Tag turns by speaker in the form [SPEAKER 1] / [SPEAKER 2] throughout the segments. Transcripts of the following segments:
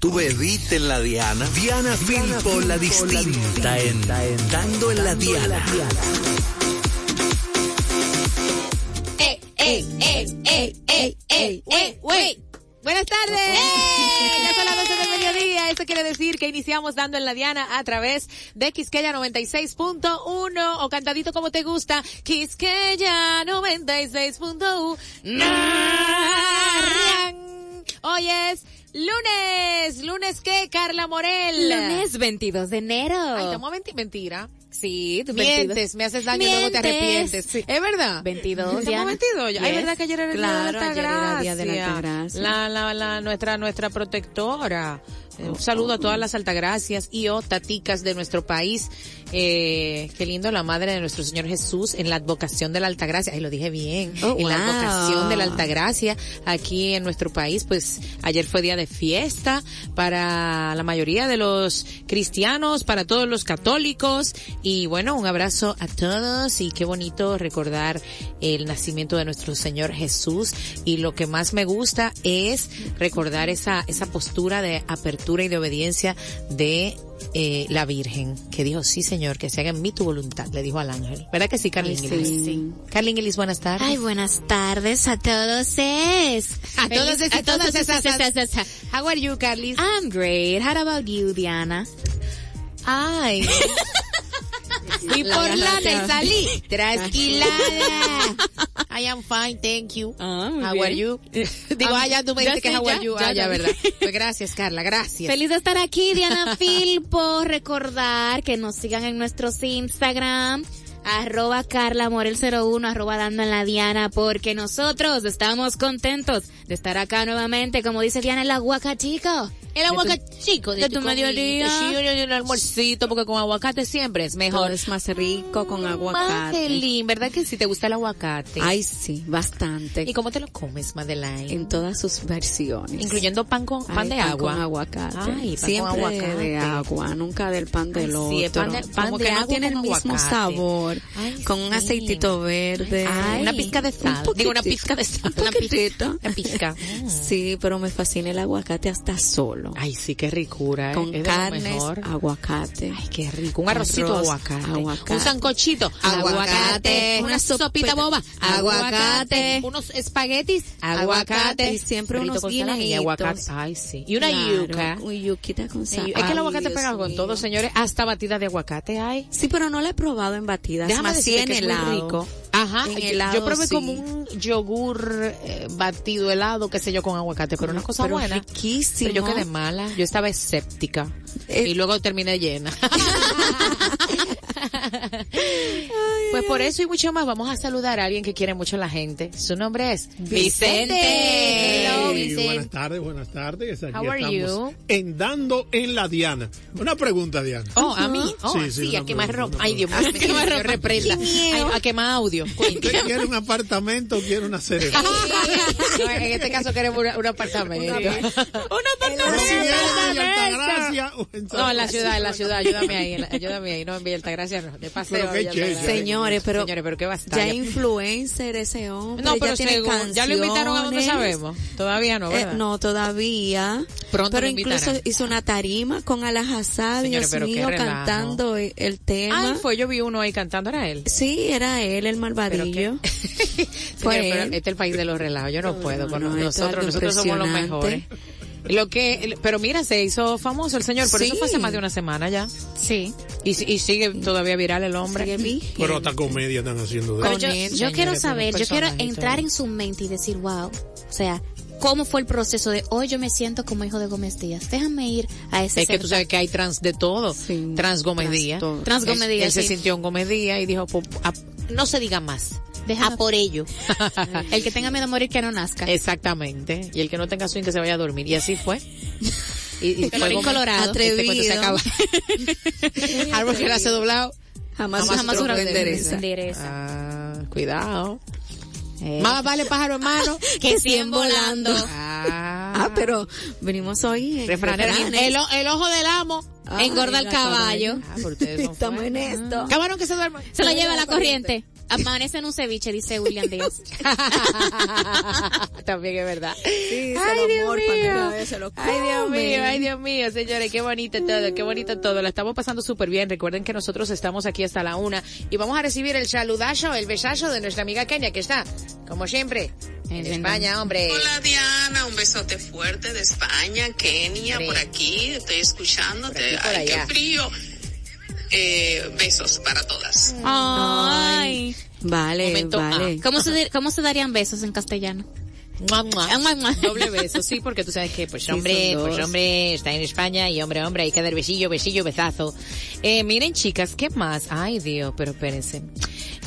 [SPEAKER 1] Tú bebiste en la Diana. Diana Filpo, la distinta, en, Dando en la Diana.
[SPEAKER 2] ¡Ey, ey, ey, ey, ey, ey, ey, ey! Buenas tardes. Ya son las 12 del mediodía. Eso quiere decir que iniciamos dando en la Diana a través de Quisqueya 96.1 o cantadito como te gusta. Quisqueya 96.1. Hoy es lunes. ¿Lunes qué, Carla Morel?
[SPEAKER 3] Lunes 22 de enero.
[SPEAKER 2] Ay, estamos a mentira.
[SPEAKER 3] Sí, tú
[SPEAKER 2] mientes, me haces daño y luego te arrepientes.
[SPEAKER 3] Sí.
[SPEAKER 2] ¿Es verdad?
[SPEAKER 3] 22
[SPEAKER 2] ya. 22 ya. Ay, verdad que ayer era el
[SPEAKER 3] claro,
[SPEAKER 2] día de la
[SPEAKER 3] ayer
[SPEAKER 2] Altagracia.
[SPEAKER 3] era día de la Altagracia.
[SPEAKER 2] La, la, la, nuestra, nuestra protectora. Eh, Un saludo a todas las altagracias y o taticas de nuestro país. Eh, qué lindo la madre de nuestro Señor Jesús en la advocación de la altagracia. Ay, lo dije bien.
[SPEAKER 3] Oh,
[SPEAKER 2] en la advocación de la altagracia aquí en nuestro país. Pues ayer fue día de fiesta para la mayoría de los cristianos, para todos los católicos. Y bueno, un abrazo a todos y qué bonito recordar el nacimiento de nuestro Señor Jesús. Y lo que más me gusta es recordar esa, esa postura de apertura y de obediencia de eh, la Virgen, que dijo, sí señor, que se haga en mí tu voluntad, le dijo al ángel. ¿Verdad que sí, Carlin
[SPEAKER 3] Ay,
[SPEAKER 2] Ellis?
[SPEAKER 3] sí.
[SPEAKER 2] Carlin Ellis, buenas tardes.
[SPEAKER 3] Ay, buenas tardes a todos. Es.
[SPEAKER 2] a todos,
[SPEAKER 3] Feliz-
[SPEAKER 2] a todas esas, How are you, Carlis?
[SPEAKER 3] I'm great. How about you, Diana?
[SPEAKER 2] Ay. Fui por lana y salí trasquilada. I am fine, thank you.
[SPEAKER 3] Ah, muy
[SPEAKER 2] How
[SPEAKER 3] bien.
[SPEAKER 2] are you? Digo, ah, ya tú me dices que how
[SPEAKER 3] ya,
[SPEAKER 2] are you.
[SPEAKER 3] ya,
[SPEAKER 2] Ah, ya, verdad. Pues gracias, Carla, gracias.
[SPEAKER 3] Feliz de estar aquí, Diana Filpo. Recordar que nos sigan en nuestros Instagram. Arroba Carla Morel 01, arroba dando en la Diana, porque nosotros estamos contentos de estar acá nuevamente, como dice Diana, el aguacatico.
[SPEAKER 2] El aguacatico
[SPEAKER 3] de tu mediodía.
[SPEAKER 2] Sí, yo, yo, yo, el almuercito, porque con aguacate siempre es
[SPEAKER 4] Todo
[SPEAKER 2] mejor.
[SPEAKER 4] es más rico con aguacate.
[SPEAKER 2] Madeline, ¿verdad que sí te gusta el aguacate?
[SPEAKER 4] Ay, sí, bastante.
[SPEAKER 2] ¿Y cómo te lo comes, Madeline?
[SPEAKER 4] En todas sus versiones.
[SPEAKER 2] Incluyendo pan con pan de
[SPEAKER 4] pan
[SPEAKER 2] agua.
[SPEAKER 4] Con aguacate.
[SPEAKER 2] Ay, pan
[SPEAKER 4] Siempre
[SPEAKER 2] con
[SPEAKER 4] de-
[SPEAKER 2] aguacate.
[SPEAKER 4] de agua, nunca del pan del
[SPEAKER 2] Ay,
[SPEAKER 4] otro.
[SPEAKER 2] sí, el pan de-
[SPEAKER 4] pan
[SPEAKER 2] como
[SPEAKER 4] de
[SPEAKER 2] que
[SPEAKER 4] agua
[SPEAKER 2] no
[SPEAKER 4] tiene el mismo
[SPEAKER 2] aguacate.
[SPEAKER 4] sabor,
[SPEAKER 2] Ay,
[SPEAKER 4] con un
[SPEAKER 2] sí.
[SPEAKER 4] aceitito verde.
[SPEAKER 2] Ay, una pizca de sal.
[SPEAKER 4] Un
[SPEAKER 2] Digo, una pizca de sal.
[SPEAKER 4] Un
[SPEAKER 2] Una pizca. Una pizca. Mm.
[SPEAKER 4] Sí, pero me fascina el aguacate hasta solo.
[SPEAKER 2] Ay, sí, qué ricura. ¿eh?
[SPEAKER 4] con
[SPEAKER 2] Es
[SPEAKER 4] carnes,
[SPEAKER 2] mejor.
[SPEAKER 4] aguacate.
[SPEAKER 2] Ay, qué rico. Un arrocito
[SPEAKER 4] Arroz,
[SPEAKER 2] aguacate.
[SPEAKER 4] aguacate.
[SPEAKER 2] Un sancochito.
[SPEAKER 4] Aguacate.
[SPEAKER 2] Una sopita boba.
[SPEAKER 4] Aguacate.
[SPEAKER 2] Unos espaguetis.
[SPEAKER 4] Aguacate. Y siempre
[SPEAKER 2] Frito
[SPEAKER 4] unos
[SPEAKER 2] salami y
[SPEAKER 4] guineitos.
[SPEAKER 2] aguacate. Ay, sí. Y una
[SPEAKER 4] Claro,
[SPEAKER 2] yuca.
[SPEAKER 4] Un yuquita con sal.
[SPEAKER 2] Es que el aguacate pega con todo, señores. Hasta batida de aguacate hay.
[SPEAKER 4] Sí, pero no la he probado en batidas.
[SPEAKER 2] Déjame
[SPEAKER 4] más sí
[SPEAKER 2] decirte
[SPEAKER 4] en
[SPEAKER 2] que es muy
[SPEAKER 4] helado.
[SPEAKER 2] rico. Ajá.
[SPEAKER 4] Helado,
[SPEAKER 2] yo probé
[SPEAKER 4] sí.
[SPEAKER 2] como un yogur eh, batido helado, qué sé yo, con aguacate, pero una cosa
[SPEAKER 4] Pero
[SPEAKER 2] buena.
[SPEAKER 4] riquísimo.
[SPEAKER 2] Pero yo quedé mala. Yo estaba escéptica.
[SPEAKER 4] Eh.
[SPEAKER 2] y luego terminé llena. pues por eso y mucho más vamos a saludar a alguien que quiere mucho a la gente. Su nombre es Vicente. Hello,
[SPEAKER 5] Hey,
[SPEAKER 2] Vicente.
[SPEAKER 5] buenas tardes, buenas tardes. Aquí
[SPEAKER 2] How are
[SPEAKER 5] estamos
[SPEAKER 2] you?
[SPEAKER 5] en Dando en la Diana. Una pregunta, Diana.
[SPEAKER 2] Oh, a mí. Oh,
[SPEAKER 5] Sí,
[SPEAKER 2] sí,
[SPEAKER 5] sí,
[SPEAKER 2] a quemar ropa. Ay, Dios mío, a quemar ropa. Reprenda. Ay, a quemar audio.
[SPEAKER 5] ¿Usted quiere un apartamento o quiere una serie?
[SPEAKER 2] No, en este caso queremos un apartamento. Un
[SPEAKER 5] en Altagracia o en San
[SPEAKER 2] No, en la ciudad, en la ciudad, ayúdame ahí, ayúdame ahí, no en Villa Altagracia, no, de paseo.
[SPEAKER 5] Pero.
[SPEAKER 2] Altagracia.
[SPEAKER 4] Señores, pero,
[SPEAKER 2] Señores, pero qué
[SPEAKER 4] ya
[SPEAKER 2] bastante.
[SPEAKER 4] influencer ese hombre.
[SPEAKER 2] No,
[SPEAKER 4] ya
[SPEAKER 2] pero
[SPEAKER 4] tiene
[SPEAKER 2] según, ya lo invitaron a donde sabemos. Todavía no,
[SPEAKER 4] Eh,
[SPEAKER 2] ¿verdad?
[SPEAKER 4] no, todavía.
[SPEAKER 2] Pronto
[SPEAKER 4] pero
[SPEAKER 2] lo
[SPEAKER 4] incluso hizo una tarima con Alajazá, Dios
[SPEAKER 2] pero
[SPEAKER 4] mío, cantando el, el tema.
[SPEAKER 2] Ay, fue, yo vi uno ahí cantando, era él.
[SPEAKER 4] Sí, era él, el
[SPEAKER 2] Pero
[SPEAKER 4] malvadillo. Fue
[SPEAKER 2] Señor, pero
[SPEAKER 4] él.
[SPEAKER 2] este es el país de los relajos, yo no puedo con
[SPEAKER 4] no, esto es
[SPEAKER 2] nosotros, nosotros somos los mejores. Lo que, pero mira, se hizo famoso el señor, por eso fue hace más de una semana ya.
[SPEAKER 3] Sí.
[SPEAKER 2] Y, y sigue todavía viral el hombre.
[SPEAKER 4] Sigue vigente.
[SPEAKER 5] Pero hasta comedia están haciendo de
[SPEAKER 3] Pero yo, yo quiero saber, yo quiero entrar en su mente y decir, wow, o sea, ¿cómo fue el proceso de hoy yo me siento como hijo de Gómez Díaz? Déjame ir a ese
[SPEAKER 2] Es que tú sabes que hay trans de todo.
[SPEAKER 4] Sí,
[SPEAKER 2] trans Gómez
[SPEAKER 4] trans
[SPEAKER 2] Díaz.
[SPEAKER 4] todo.
[SPEAKER 3] Trans
[SPEAKER 2] Él-
[SPEAKER 3] Gómez Díaz,
[SPEAKER 2] Él se
[SPEAKER 3] sí.
[SPEAKER 2] sintió un Gómez Díaz y dijo, "Po- a- no se diga más.
[SPEAKER 3] Déjame-
[SPEAKER 2] A por ello.
[SPEAKER 3] El que tenga miedo a morir que no nazca.
[SPEAKER 2] Exactamente. Y el que no tenga swing que se vaya a dormir. Y así fue. Y, y fuego-
[SPEAKER 3] colorado.
[SPEAKER 2] Este cuento se
[SPEAKER 4] Atrevido.
[SPEAKER 2] acaba. Árbol que nace doblado.
[SPEAKER 4] Jamás,
[SPEAKER 2] Jamás
[SPEAKER 4] jamás
[SPEAKER 2] endereza.
[SPEAKER 4] endereza.
[SPEAKER 2] Ah, cuidado.
[SPEAKER 3] Eh,
[SPEAKER 2] Más vale pájaro hermano.
[SPEAKER 3] que cien volando.
[SPEAKER 2] Ah,
[SPEAKER 4] Ah, pero venimos hoy. en
[SPEAKER 2] refranero.
[SPEAKER 4] refranes.
[SPEAKER 2] El, o- el ojo del amo.
[SPEAKER 3] Engorda el caballo.
[SPEAKER 2] Ah,
[SPEAKER 4] Estamos en esto.
[SPEAKER 2] Camarón que se duerme.
[SPEAKER 3] Se lo lleva la corriente. Amanece en un ceviche, dice William Díaz.
[SPEAKER 2] También es verdad.
[SPEAKER 4] Sí,
[SPEAKER 2] Ay, Dios mío.
[SPEAKER 4] se lo
[SPEAKER 2] Ay, Dios mío, ay, Dios mío, señores, qué bonito todo, qué bonito todo. La estamos pasando súper bien. Recuerden que nosotros estamos aquí hasta la una y vamos a recibir el saludazo, el besazo de nuestra amiga Kenia, que está, como siempre, en
[SPEAKER 3] En
[SPEAKER 2] España, hombre.
[SPEAKER 6] Hola Diana, un besote fuerte de España, Kenia,
[SPEAKER 2] Sí.
[SPEAKER 6] por aquí, estoy escuchándote.
[SPEAKER 2] Por aquí, por
[SPEAKER 6] Ay,
[SPEAKER 2] allá.
[SPEAKER 6] qué frío. Eh, besos para todas.
[SPEAKER 3] Ay.
[SPEAKER 4] Vale,
[SPEAKER 2] Momento
[SPEAKER 4] vale.
[SPEAKER 3] ¿Cómo se, ¿Cómo se darían besos en castellano?
[SPEAKER 2] Mua, mua.
[SPEAKER 3] Ah, mua, mua.
[SPEAKER 2] Doble beso, sí, porque tú sabes que, pues
[SPEAKER 4] Sí,
[SPEAKER 2] hombre, pues hombre, está en España y hombre, hombre, hay que dar besillo, besillo, besazo. Eh, miren chicas, ¿qué más? Ay Dios, pero espérense.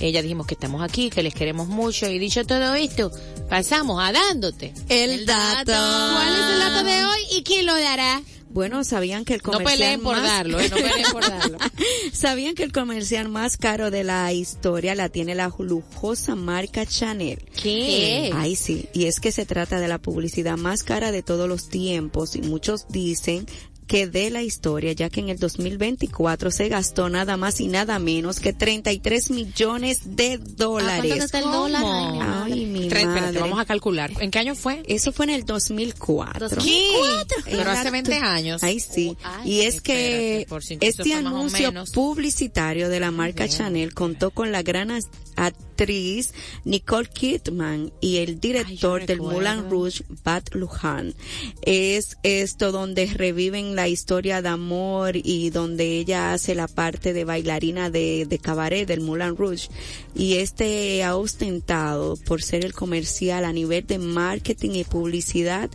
[SPEAKER 2] Eh, ya dijimos que estamos aquí, que les queremos mucho y dicho todo esto, pasamos a dándote.
[SPEAKER 4] El dato.
[SPEAKER 3] ¿Cuál es el dato de hoy y quién lo dará?
[SPEAKER 4] Bueno, sabían que el
[SPEAKER 2] No
[SPEAKER 4] comercial
[SPEAKER 2] peleen por
[SPEAKER 4] más-
[SPEAKER 2] darlo, eh, no peleen por darlo.
[SPEAKER 4] ¿Sabían que el comercial más caro de la historia la tiene la lujosa marca Chanel?
[SPEAKER 2] ¿Qué?
[SPEAKER 4] Ay, sí. Y es que se trata de la publicidad más cara de todos los tiempos y muchos dicen que de la historia, ya que en el 2024 se gastó nada más y nada menos que 33 millones de
[SPEAKER 3] ¿A cuánto
[SPEAKER 4] dólares.
[SPEAKER 3] está el dólar? Ay, mi madre.
[SPEAKER 4] Ay, mi
[SPEAKER 2] Tre- espérate,
[SPEAKER 4] madre.
[SPEAKER 2] vamos a calcular. ¿En qué año fue?
[SPEAKER 4] Eso fue en el 2004.
[SPEAKER 2] Pero hace
[SPEAKER 4] Exacto.
[SPEAKER 2] 20 años.
[SPEAKER 4] Ay, sí.
[SPEAKER 2] Ay,
[SPEAKER 4] y es que
[SPEAKER 2] espérate,
[SPEAKER 4] este anuncio publicitario de la marca
[SPEAKER 2] bien,
[SPEAKER 4] Chanel contó con la gran actriz Nicole Kidman y el director
[SPEAKER 2] Ay,
[SPEAKER 4] del. Moulin Rouge, Bat Lujan. Es esto donde reviven la historia de amor y donde ella hace la parte de bailarina de, de cabaret del Moulin Rouge. Y este ha ostentado por ser el comercial a nivel de marketing y publicidad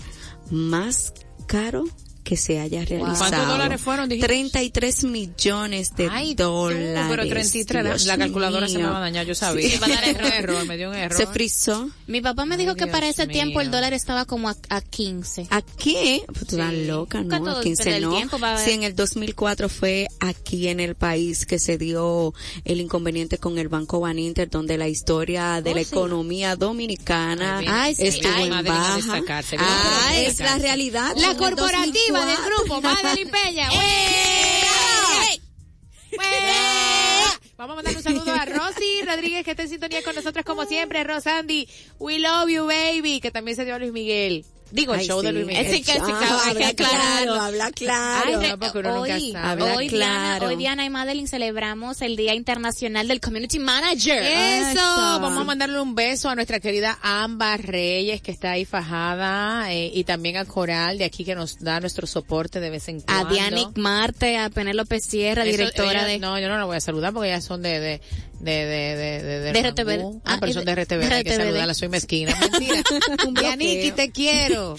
[SPEAKER 4] más caro que se haya realizado.
[SPEAKER 2] ¿Cuántos dólares fueron, dijiste?
[SPEAKER 4] 33 millones de
[SPEAKER 2] Ay, tú,
[SPEAKER 4] dólares.
[SPEAKER 2] pero 33, la-
[SPEAKER 4] Dios
[SPEAKER 2] la calculadora se me
[SPEAKER 4] mío.
[SPEAKER 2] va a dañar, yo sabía.
[SPEAKER 4] Sí.
[SPEAKER 2] A dar error, error, me dio un error.
[SPEAKER 4] Se frizó.
[SPEAKER 3] Mi papá me dijo
[SPEAKER 2] Ay,
[SPEAKER 3] que para ese tiempo el
[SPEAKER 2] mío.
[SPEAKER 3] dólar estaba como a, a 15.
[SPEAKER 4] Aquí, pues tú estás
[SPEAKER 3] Sí.
[SPEAKER 4] loca, ¿no?
[SPEAKER 3] todo
[SPEAKER 4] A 15
[SPEAKER 3] depende del
[SPEAKER 4] no.
[SPEAKER 3] a haber-
[SPEAKER 4] en el 2004 fue aquí en el país que se dio el inconveniente con el Banco Baninter, donde la historia de
[SPEAKER 2] Oh,
[SPEAKER 4] la
[SPEAKER 2] sí.
[SPEAKER 4] economía dominicana
[SPEAKER 2] Ay,
[SPEAKER 4] estuvo en
[SPEAKER 2] a
[SPEAKER 4] baja. Ah, es la realidad.
[SPEAKER 2] La
[SPEAKER 4] En
[SPEAKER 2] del
[SPEAKER 4] 2004.
[SPEAKER 2] grupo. Vamos a mandar un saludo a Rosy Rodríguez, que está en sintonía con nosotros como siempre. Rosandy, we love you, baby, que también se dio a Luis Miguel. Digo, el
[SPEAKER 4] Ay,
[SPEAKER 2] show de
[SPEAKER 4] sí.
[SPEAKER 2] Luis Miguel.
[SPEAKER 3] Que
[SPEAKER 4] Ah,
[SPEAKER 3] hay que aclararlo.
[SPEAKER 4] claro, habla claro.
[SPEAKER 3] Ay,
[SPEAKER 2] no,
[SPEAKER 3] hoy.
[SPEAKER 4] Habla
[SPEAKER 3] hoy, Diana,
[SPEAKER 4] claro.
[SPEAKER 3] hoy Diana y Madeline celebramos el Día Internacional del Community Manager.
[SPEAKER 2] Eso,
[SPEAKER 4] Eso.
[SPEAKER 2] vamos a mandarle un beso a nuestra querida Amba Reyes que está ahí fajada eh, y también a Coral de aquí que nos da nuestro soporte de vez en
[SPEAKER 3] A
[SPEAKER 2] cuando.
[SPEAKER 3] Dianic Marte, a Penélope Sierra,
[SPEAKER 2] Eso,
[SPEAKER 3] directora
[SPEAKER 2] ella-
[SPEAKER 3] de...
[SPEAKER 2] No, yo no la voy a saludar porque ellas son de de de de de de,
[SPEAKER 3] De RTV.
[SPEAKER 2] Ah, pero son
[SPEAKER 3] de-
[SPEAKER 2] RTV, hay que saludarla, soy mezquina. Mentira.
[SPEAKER 4] Bloqueo.
[SPEAKER 2] te quiero.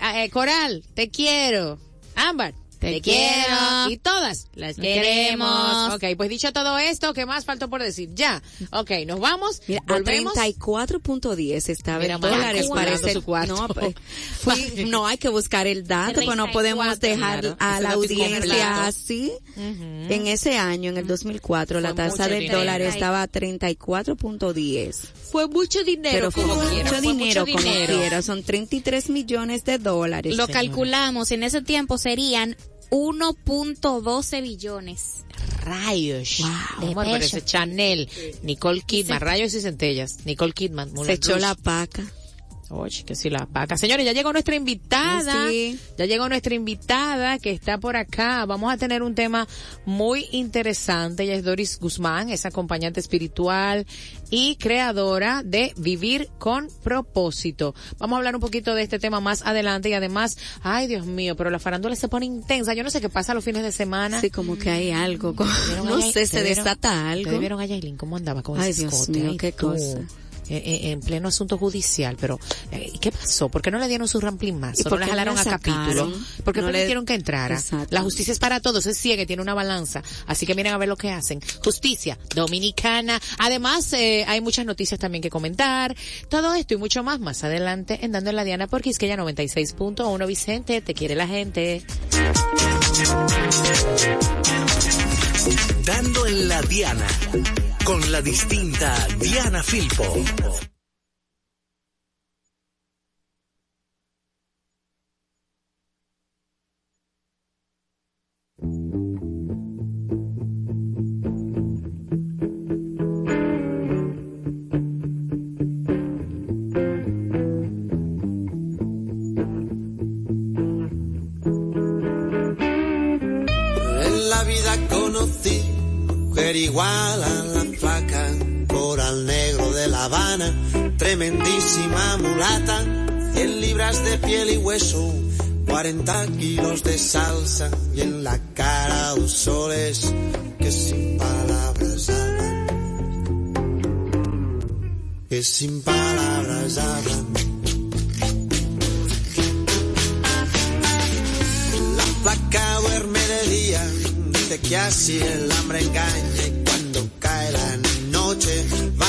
[SPEAKER 2] Ah, eh, Coral, te quiero. Ámbar, te,
[SPEAKER 3] Te
[SPEAKER 2] quiero.
[SPEAKER 3] quiero.
[SPEAKER 2] Y todas las queremos.
[SPEAKER 3] queremos.
[SPEAKER 2] Ok, pues dicho todo esto, ¿qué más faltó por decir? Ya. Ok, nos vamos.
[SPEAKER 4] Mira, a
[SPEAKER 2] volvemos.
[SPEAKER 4] 34.10 estaba
[SPEAKER 2] Mira,
[SPEAKER 4] en dólares, parece.
[SPEAKER 2] su cuarto.
[SPEAKER 4] No, pues, fui- no hay que buscar el dato, pues no podemos
[SPEAKER 3] 34,
[SPEAKER 4] dejar
[SPEAKER 2] claro.
[SPEAKER 4] a la audiencia así. En ese año, en el 2004, la
[SPEAKER 2] Fue
[SPEAKER 4] tasa
[SPEAKER 2] mucho
[SPEAKER 4] del
[SPEAKER 2] dinero.
[SPEAKER 4] dólar estaba a 34.10.
[SPEAKER 2] Fue mucho dinero.
[SPEAKER 4] Pero fue
[SPEAKER 2] como
[SPEAKER 4] mucho
[SPEAKER 2] quiera,
[SPEAKER 4] dinero,
[SPEAKER 2] mucho
[SPEAKER 4] como
[SPEAKER 2] dinero.
[SPEAKER 4] quiera. Son 33 millones de dólares.
[SPEAKER 3] Lo calculamos, en ese tiempo serían 1.12 billones.
[SPEAKER 2] Rayos.
[SPEAKER 3] De
[SPEAKER 2] Amor, pero ese Chanel, Nicole Kidman, rayos y centellas. Nicole Kidman.
[SPEAKER 4] Se echó la paca.
[SPEAKER 2] Oye, que sí, la vaca. Señores, ya llegó nuestra invitada.
[SPEAKER 4] Sí.
[SPEAKER 2] Ya llegó nuestra invitada que está por acá. Vamos a tener un tema muy interesante. Ella es Doris Guzmán, es acompañante espiritual y creadora de Vivir con Propósito. Vamos a hablar un poquito de este tema más adelante y además, ay Dios mío, pero la farándula se pone intensa. Yo no sé qué pasa los fines de semana.
[SPEAKER 4] Sí, como que hay algo. como-
[SPEAKER 2] ¿Vieron
[SPEAKER 4] no sé, se
[SPEAKER 2] vieron-
[SPEAKER 4] desata
[SPEAKER 2] ¿Te
[SPEAKER 4] algo.
[SPEAKER 2] vieron a Yailin cómo andaba con
[SPEAKER 4] Ay,
[SPEAKER 2] ese
[SPEAKER 4] Dios
[SPEAKER 2] escote?
[SPEAKER 4] mío,
[SPEAKER 2] Ay,
[SPEAKER 4] qué
[SPEAKER 2] tú.
[SPEAKER 4] cosa.
[SPEAKER 2] Eh, eh, en pleno asunto judicial, pero eh, ¿y ¿qué pasó? ¿Por qué no le dieron su ramplin más?
[SPEAKER 4] ¿Y
[SPEAKER 2] ¿O
[SPEAKER 4] por
[SPEAKER 2] no le
[SPEAKER 4] qué no
[SPEAKER 2] jalaron
[SPEAKER 4] la
[SPEAKER 2] a capítulo? ¿Por qué
[SPEAKER 4] No le-
[SPEAKER 2] permitieron que entrara?
[SPEAKER 4] Exacto.
[SPEAKER 2] La justicia es para todos, es ciega, tiene una balanza. Así que miren a ver lo que hacen. Justicia dominicana. Además, eh, hay muchas noticias también que comentar. Todo esto y mucho más más adelante en Dando en la Diana por Quisqueya 96.1 Vicente, te quiere la gente.
[SPEAKER 1] Dando en la Diana. Con la distinta Diana Filpo.
[SPEAKER 7] Igual a la tremendísima mulata, 100 libras de piel y hueso, 40 kilos de salsa y en la cara dos soles que sin palabras hablan, que sin palabras hablan. La flaca duerme de día, dice que así el hambre engaña y cuando cae la noche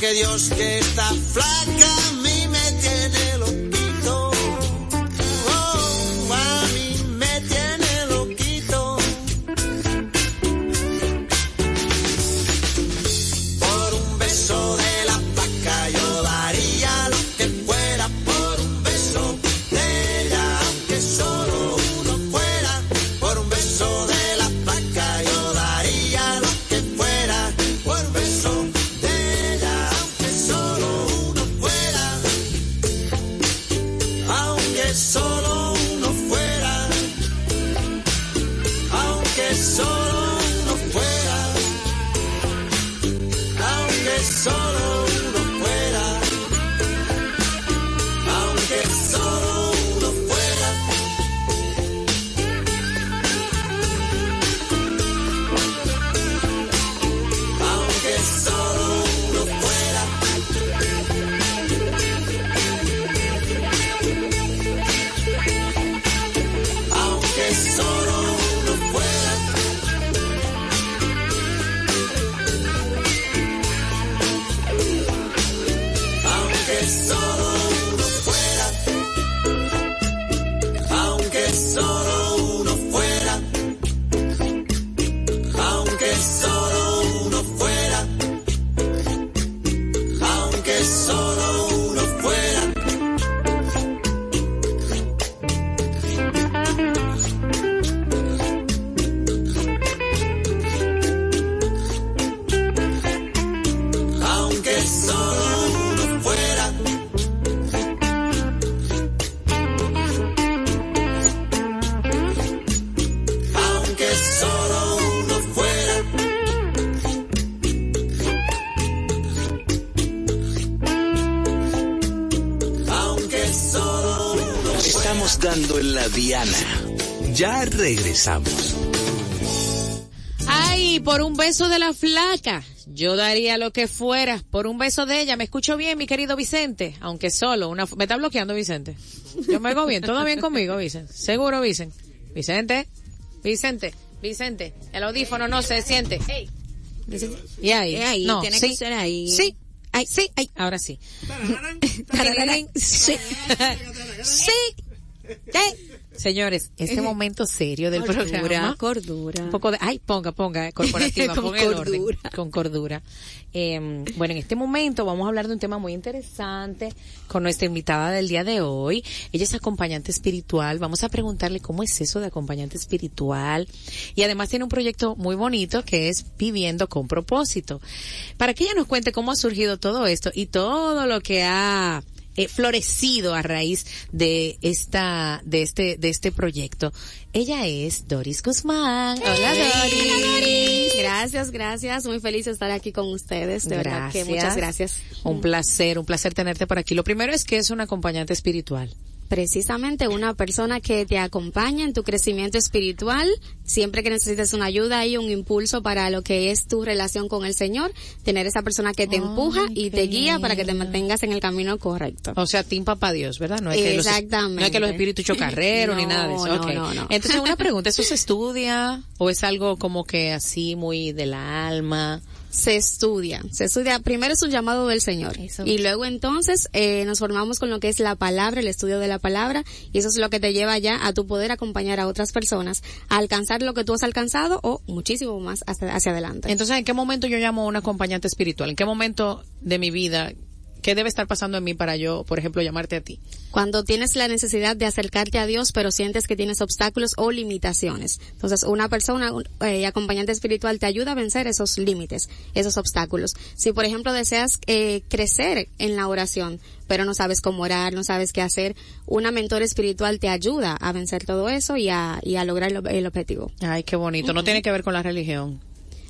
[SPEAKER 7] porque Dios que está flaca
[SPEAKER 1] en la Diana. Ya regresamos.
[SPEAKER 2] Ay, por un beso de la flaca. Yo daría lo que fuera por un beso de ella. ¿Me escucho bien, mi querido Vicente? Aunque solo una... ¿Me está bloqueando, Vicente? Yo me oigo bien. ¿Todo bien conmigo, Vicente? ¿Seguro, Vicente? Vicente, Vicente, Vicente. El audífono no se siente. Ey. Y ahí.
[SPEAKER 4] Ahí,
[SPEAKER 2] no,
[SPEAKER 4] tiene
[SPEAKER 2] sí.
[SPEAKER 4] que ser ahí.
[SPEAKER 2] Sí.
[SPEAKER 4] Ay,
[SPEAKER 2] Sí,
[SPEAKER 4] ay.
[SPEAKER 2] ahora sí. Sí. Sí. Sí. Señores, este momento serio del
[SPEAKER 4] Cordura,
[SPEAKER 2] programa.
[SPEAKER 4] cordura.
[SPEAKER 2] Un poco de, ay, ponga, ponga, corporativa,
[SPEAKER 4] Con
[SPEAKER 2] pon el orden,
[SPEAKER 4] cordura.
[SPEAKER 2] con cordura. Eh, bueno, en este momento vamos a hablar de un tema muy interesante con nuestra invitada del día de hoy. Ella es acompañante espiritual. Vamos a preguntarle cómo es eso de acompañante espiritual. Y además tiene un proyecto muy bonito que es Viviendo con propósito. Para que ella nos cuente cómo ha surgido todo esto y todo lo que ha eh, florecido a raíz de esta, de este, de este proyecto. Ella es Doris Guzmán. Hola Doris.
[SPEAKER 8] Gracias, gracias. Muy feliz de estar aquí con ustedes. De verdad que muchas gracias.
[SPEAKER 2] Un placer, un placer tenerte por aquí. Lo primero es que es un acompañante espiritual.
[SPEAKER 8] Precisamente una persona que te acompaña en tu crecimiento espiritual, siempre que necesites una ayuda y un impulso para lo que es tu relación con el Señor, tener esa persona que te empuja y te guía para que te mantengas en el camino correcto.
[SPEAKER 2] O sea, Team Papá Dios, ¿verdad? No es que los,
[SPEAKER 8] Exactamente.
[SPEAKER 2] no es que los espíritus chocarreros ni nada de eso.
[SPEAKER 8] no,
[SPEAKER 2] Ok.
[SPEAKER 8] no, no.
[SPEAKER 2] Entonces, una pregunta, ¿eso se estudia o es algo como que así muy del alma?
[SPEAKER 8] Se estudia, se estudia, primero es un llamado del Señor
[SPEAKER 2] Eso.
[SPEAKER 8] y luego entonces eh, nos formamos con lo que es la palabra, el estudio de la palabra y eso es lo que te lleva ya a tu poder acompañar a otras personas a alcanzar lo que tú has alcanzado o muchísimo más hacia, hacia adelante.
[SPEAKER 2] Entonces, ¿en qué momento yo llamo a un acompañante espiritual? ¿En qué momento de mi vida? ¿Qué debe estar pasando en mí para yo, por ejemplo, llamarte a ti?
[SPEAKER 8] Cuando tienes la necesidad de acercarte a Dios pero sientes que tienes obstáculos o limitaciones. Entonces una persona un, eh, acompañante espiritual te ayuda a vencer esos límites, esos obstáculos. Si por ejemplo deseas eh, crecer en la oración pero no sabes cómo orar, no sabes qué hacer, una mentor espiritual te ayuda a vencer todo eso y a, y a lograr el, el objetivo.
[SPEAKER 2] Ay, qué bonito. No tiene que ver con la religión.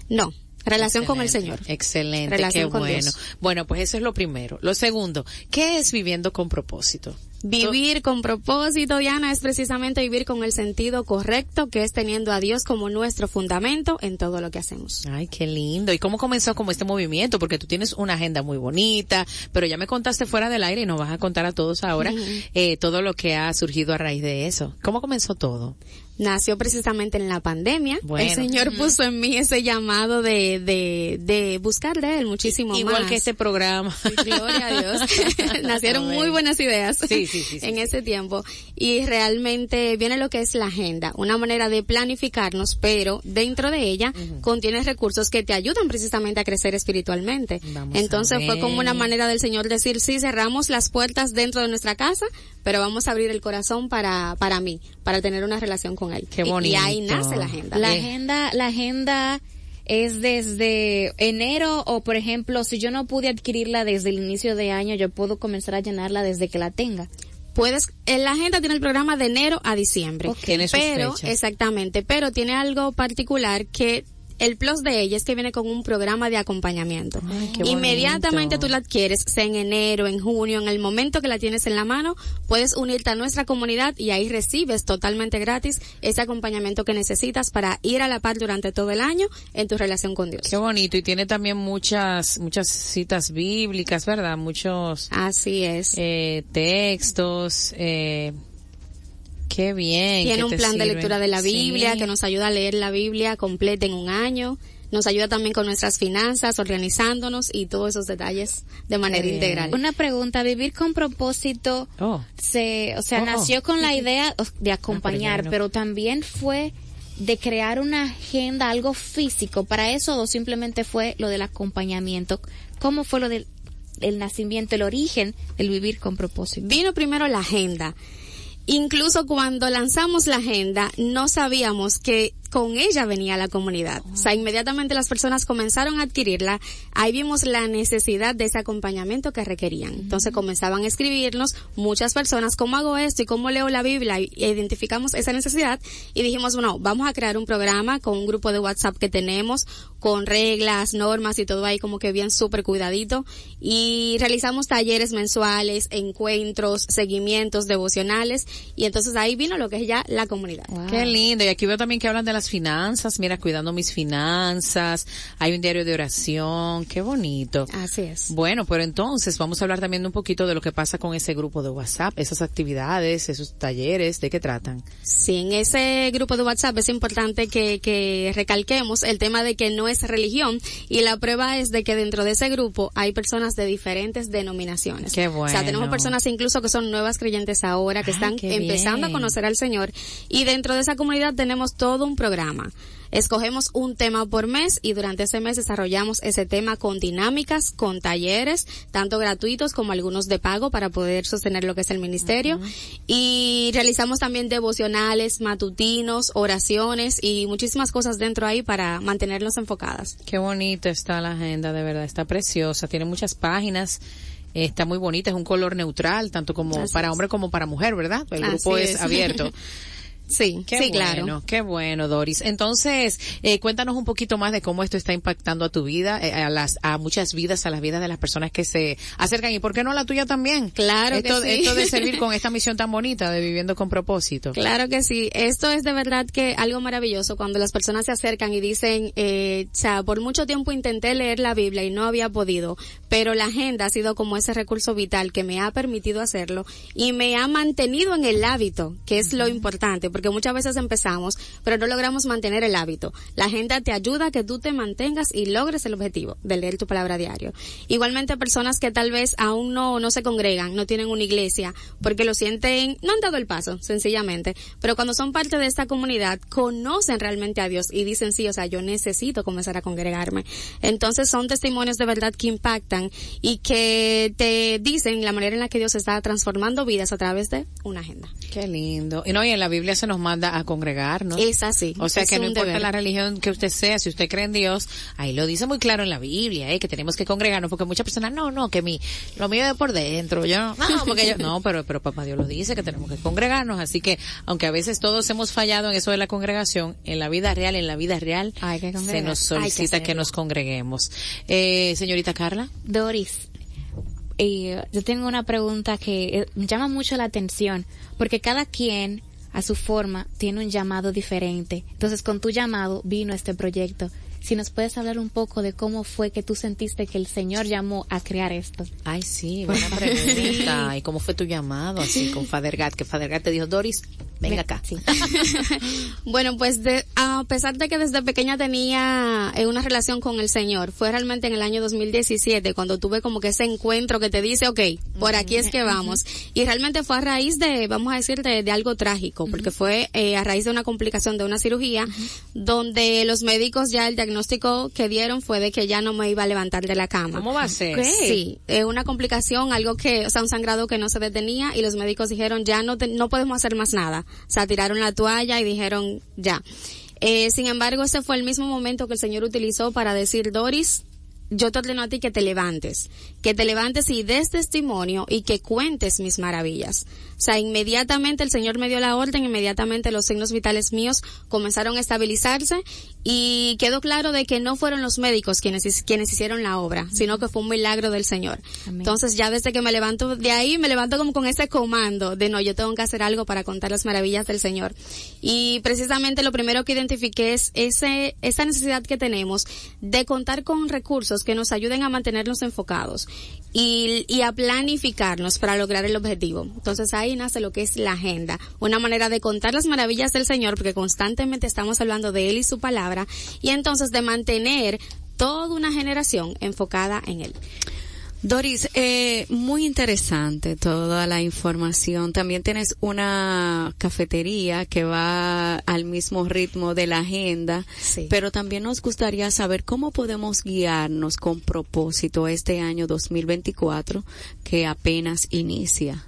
[SPEAKER 8] No, relación con el Señor.
[SPEAKER 2] Excelente,
[SPEAKER 8] Relación
[SPEAKER 2] qué
[SPEAKER 8] con
[SPEAKER 2] bueno.
[SPEAKER 8] Dios.
[SPEAKER 2] Bueno, pues eso es lo primero. Lo segundo, ¿qué es viviendo con propósito?
[SPEAKER 8] Vivir con propósito, Diana, es precisamente vivir con el sentido correcto, que es teniendo a Dios como nuestro fundamento en todo lo que hacemos.
[SPEAKER 2] Ay, qué lindo. ¿Y cómo comenzó como este movimiento? Porque tú tienes una agenda muy bonita, pero ya me contaste fuera del aire y nos vas a contar a todos ahora eh, todo lo que ha surgido a raíz de eso. ¿Cómo comenzó todo?
[SPEAKER 8] Nació precisamente en la pandemia.
[SPEAKER 2] Bueno.
[SPEAKER 8] El Señor puso en mí ese llamado de, de, de buscar de Él muchísimo
[SPEAKER 2] Igual
[SPEAKER 8] más.
[SPEAKER 2] que este programa.
[SPEAKER 8] Gloria a Dios. Nacieron
[SPEAKER 2] Amén.
[SPEAKER 8] muy buenas ideas
[SPEAKER 2] Sí, sí,
[SPEAKER 8] en ese tiempo. Y realmente viene lo que es la agenda, una manera de planificarnos, pero dentro de ella contiene recursos que te ayudan precisamente a crecer espiritualmente.
[SPEAKER 2] Vamos
[SPEAKER 8] Entonces fue como una manera del Señor decir, sí, cerramos las puertas dentro de nuestra casa, pero vamos a abrir el corazón para, para mí, para tener una relación con Él.
[SPEAKER 2] Qué
[SPEAKER 8] Y- Y, ahí
[SPEAKER 2] bonito.
[SPEAKER 8] nace la agenda.
[SPEAKER 3] La
[SPEAKER 2] Eh.
[SPEAKER 3] agenda, la agenda es desde enero o por ejemplo, si yo no pude adquirirla desde el inicio de año, yo puedo comenzar a llenarla desde que la tenga.
[SPEAKER 8] puedes, en la agenda tiene el programa de enero a diciembre.
[SPEAKER 2] Ok. Tiene sus
[SPEAKER 8] pero,
[SPEAKER 2] fechas.
[SPEAKER 8] exactamente, pero tiene algo particular que el plus de ella es que viene con un programa de acompañamiento.
[SPEAKER 2] qué
[SPEAKER 8] Inmediatamente tú la adquieres, sea en enero, en junio, en el momento que la tienes en la mano, puedes unirte a nuestra comunidad y ahí recibes totalmente gratis ese acompañamiento que necesitas para ir a la par durante todo el año en tu relación con Dios.
[SPEAKER 2] Qué bonito. Y tiene también muchas, muchas citas bíblicas, ¿verdad? Muchos
[SPEAKER 8] Así es.
[SPEAKER 2] eh, textos. Eh, qué bien.
[SPEAKER 8] Tiene
[SPEAKER 2] que
[SPEAKER 8] un
[SPEAKER 2] te
[SPEAKER 8] plan de lectura de la Biblia
[SPEAKER 2] Sí.
[SPEAKER 8] que nos ayuda a leer la Biblia completa en un año. Nos ayuda también con nuestras finanzas, organizándonos y todos esos detalles de manera
[SPEAKER 2] Qué bien.
[SPEAKER 8] integral.
[SPEAKER 3] Una pregunta, vivir con propósito
[SPEAKER 2] Oh.
[SPEAKER 3] se, o sea,
[SPEAKER 2] Oh.
[SPEAKER 3] nació con la idea de
[SPEAKER 2] Ah,
[SPEAKER 3] acompañar,
[SPEAKER 2] pero no.
[SPEAKER 3] pero también fue de crear una agenda, algo físico para eso o simplemente fue lo del acompañamiento. ¿Cómo fue lo del el nacimiento, el origen del vivir con propósito?
[SPEAKER 8] Vino primero la agenda. Incluso cuando lanzamos la agenda, no sabíamos que con ella venía la comunidad. O sea, inmediatamente las personas comenzaron a adquirirla. Ahí vimos la necesidad de ese acompañamiento que requerían. Entonces comenzaban a escribirnos muchas personas, ¿cómo hago esto y cómo leo la Biblia? Y identificamos esa necesidad y dijimos, bueno, vamos a crear un programa con un grupo de WhatsApp que tenemos, con reglas, normas y todo ahí como que bien súper cuidadito. Y realizamos talleres mensuales, encuentros, seguimientos devocionales. Y entonces ahí vino lo que es ya la comunidad.
[SPEAKER 2] Qué lindo. Y aquí veo también que hablan de las las finanzas, mira, cuidando mis finanzas, hay un diario de oración, qué bonito.
[SPEAKER 8] Así es.
[SPEAKER 2] Bueno, pero entonces vamos a hablar también un poquito de lo que pasa con ese grupo de WhatsApp, esas actividades, esos talleres, ¿de qué tratan?
[SPEAKER 8] Sí, en ese grupo de WhatsApp es importante que, que recalquemos el tema de que no es religión y la prueba es de que dentro de ese grupo hay personas de diferentes denominaciones.
[SPEAKER 2] Qué
[SPEAKER 8] O sea, tenemos
[SPEAKER 2] bueno.
[SPEAKER 8] personas incluso que son nuevas creyentes ahora, que
[SPEAKER 2] Ah,
[SPEAKER 8] están empezando
[SPEAKER 2] bien.
[SPEAKER 8] a conocer al Señor y dentro de esa comunidad tenemos todo un programa. Escogemos un tema por mes y durante ese mes desarrollamos ese tema con dinámicas, con talleres, tanto gratuitos como algunos de pago para poder sostener lo que es el ministerio. Y realizamos también devocionales, matutinos, oraciones y muchísimas cosas dentro ahí para mantenernos enfocadas.
[SPEAKER 2] Qué bonito está la agenda, de verdad, está preciosa, tiene muchas páginas. Está muy bonita, es un color neutral, tanto como
[SPEAKER 8] Así
[SPEAKER 2] para hombre como para mujer, ¿verdad? El
[SPEAKER 8] Así
[SPEAKER 2] grupo es,
[SPEAKER 8] es.
[SPEAKER 2] abierto.
[SPEAKER 8] Sí,
[SPEAKER 2] Qué
[SPEAKER 8] sí,
[SPEAKER 2] bueno,
[SPEAKER 8] claro.
[SPEAKER 2] qué bueno, Doris. Entonces, eh, cuéntanos un poquito más de cómo esto está impactando a tu vida, eh, a las, a muchas vidas, a las vidas de las personas que se acercan y por qué no a la tuya también.
[SPEAKER 8] Claro que
[SPEAKER 2] esto,
[SPEAKER 8] sí.
[SPEAKER 2] esto de servir con esta misión tan bonita de viviendo con propósito.
[SPEAKER 8] Claro que sí. Esto es de verdad que algo maravilloso cuando las personas se acercan y dicen, eh, o sea, por mucho tiempo intenté leer la Biblia y no había podido, pero la agenda ha sido como ese recurso vital que me ha permitido hacerlo y me ha mantenido en el hábito, que es lo importante, porque muchas veces empezamos, pero no logramos mantener el hábito. La agenda te ayuda a que tú te mantengas y logres el objetivo de leer tu palabra diario. Igualmente personas que tal vez aún no, no se congregan, no tienen una iglesia, porque lo sienten, no han dado el paso, sencillamente, pero cuando son parte de esta comunidad, conocen realmente a Dios y dicen, sí, o sea, yo necesito comenzar a congregarme. Entonces son testimonios de verdad que impactan y que te dicen la manera en la que Dios está transformando vidas a través de una agenda.
[SPEAKER 2] Qué lindo. Y no, y en la Biblia se nos manda a congregarnos.
[SPEAKER 8] Es así.
[SPEAKER 2] O sea
[SPEAKER 8] es
[SPEAKER 2] que no importa
[SPEAKER 8] deber.
[SPEAKER 2] la religión que usted sea, si usted cree en Dios, ahí lo dice muy claro en la Biblia, eh, que tenemos que congregarnos, porque muchas personas, no, no, que mi, lo mío es por dentro, yo no, no, porque yo, no, pero, pero papá Dios lo dice, que tenemos que congregarnos, así que, aunque a veces todos hemos fallado en eso de la congregación, en la vida real, en la vida real,
[SPEAKER 8] Hay que
[SPEAKER 2] se nos
[SPEAKER 8] Hay que
[SPEAKER 2] solicita que, nos congreguemos. Eh, señorita Carla.
[SPEAKER 3] Doris, eh, yo tengo una pregunta que eh, me llama mucho la atención, porque cada quien a su forma tiene un llamado diferente. Entonces, con tu llamado vino este proyecto. Si nos puedes hablar un poco de cómo fue que tú sentiste que el Señor llamó a crear esto.
[SPEAKER 2] Ay, sí, buena pregunta. ¿Y cómo fue tu llamado así con Father Gat? Que Father Gat te dijo, Doris, venga acá.
[SPEAKER 3] Sí.
[SPEAKER 8] Bueno, pues de- a pesar de que desde pequeña tenía eh, una relación con el Señor, fue realmente en el año 2017 cuando tuve como que ese encuentro que te dice, ok, por aquí es que vamos. Y realmente fue a raíz de, vamos a decir, de, de algo trágico, porque fue eh, a raíz de una complicación de una cirugía, donde los médicos ya el diagnóstico que dieron fue de que ya no me iba a levantar de la cama.
[SPEAKER 2] ¿Cómo va a ser?
[SPEAKER 8] Sí, eh, una complicación, algo que, o sea, un sangrado que no se detenía y los médicos dijeron ya no te- no podemos hacer más nada. O sea, tiraron la toalla y dijeron ya. Eh, sin embargo, ese fue el mismo momento que el Señor utilizó para decir, Doris, yo te ordeno a ti que te levantes, que te levantes y des testimonio y que cuentes mis maravillas. O sea, inmediatamente el Señor me dio la orden, inmediatamente los signos vitales míos comenzaron a estabilizarse y quedó claro de que no fueron los médicos quienes, quienes hicieron la obra, sino que fue un milagro del Señor.
[SPEAKER 3] Amén.
[SPEAKER 8] Entonces ya desde que me levanto de ahí, me levanto como con ese comando de no, yo tengo que hacer algo para contar las maravillas del Señor. Y precisamente lo primero que identifiqué es ese, esa necesidad que tenemos de contar con recursos que nos ayuden a mantenernos enfocados y, y a planificarnos para lograr el objetivo. Entonces ahí nace lo que es la agenda, una manera de contar las maravillas del Señor porque constantemente estamos hablando de Él y su palabra y entonces de mantener toda una generación enfocada en Él.
[SPEAKER 4] Doris, eh, muy interesante toda la información. También tienes una cafetería que va al mismo ritmo de la agenda,
[SPEAKER 8] Sí.
[SPEAKER 4] pero también nos gustaría saber cómo podemos guiarnos con propósito este año 2024 que apenas inicia.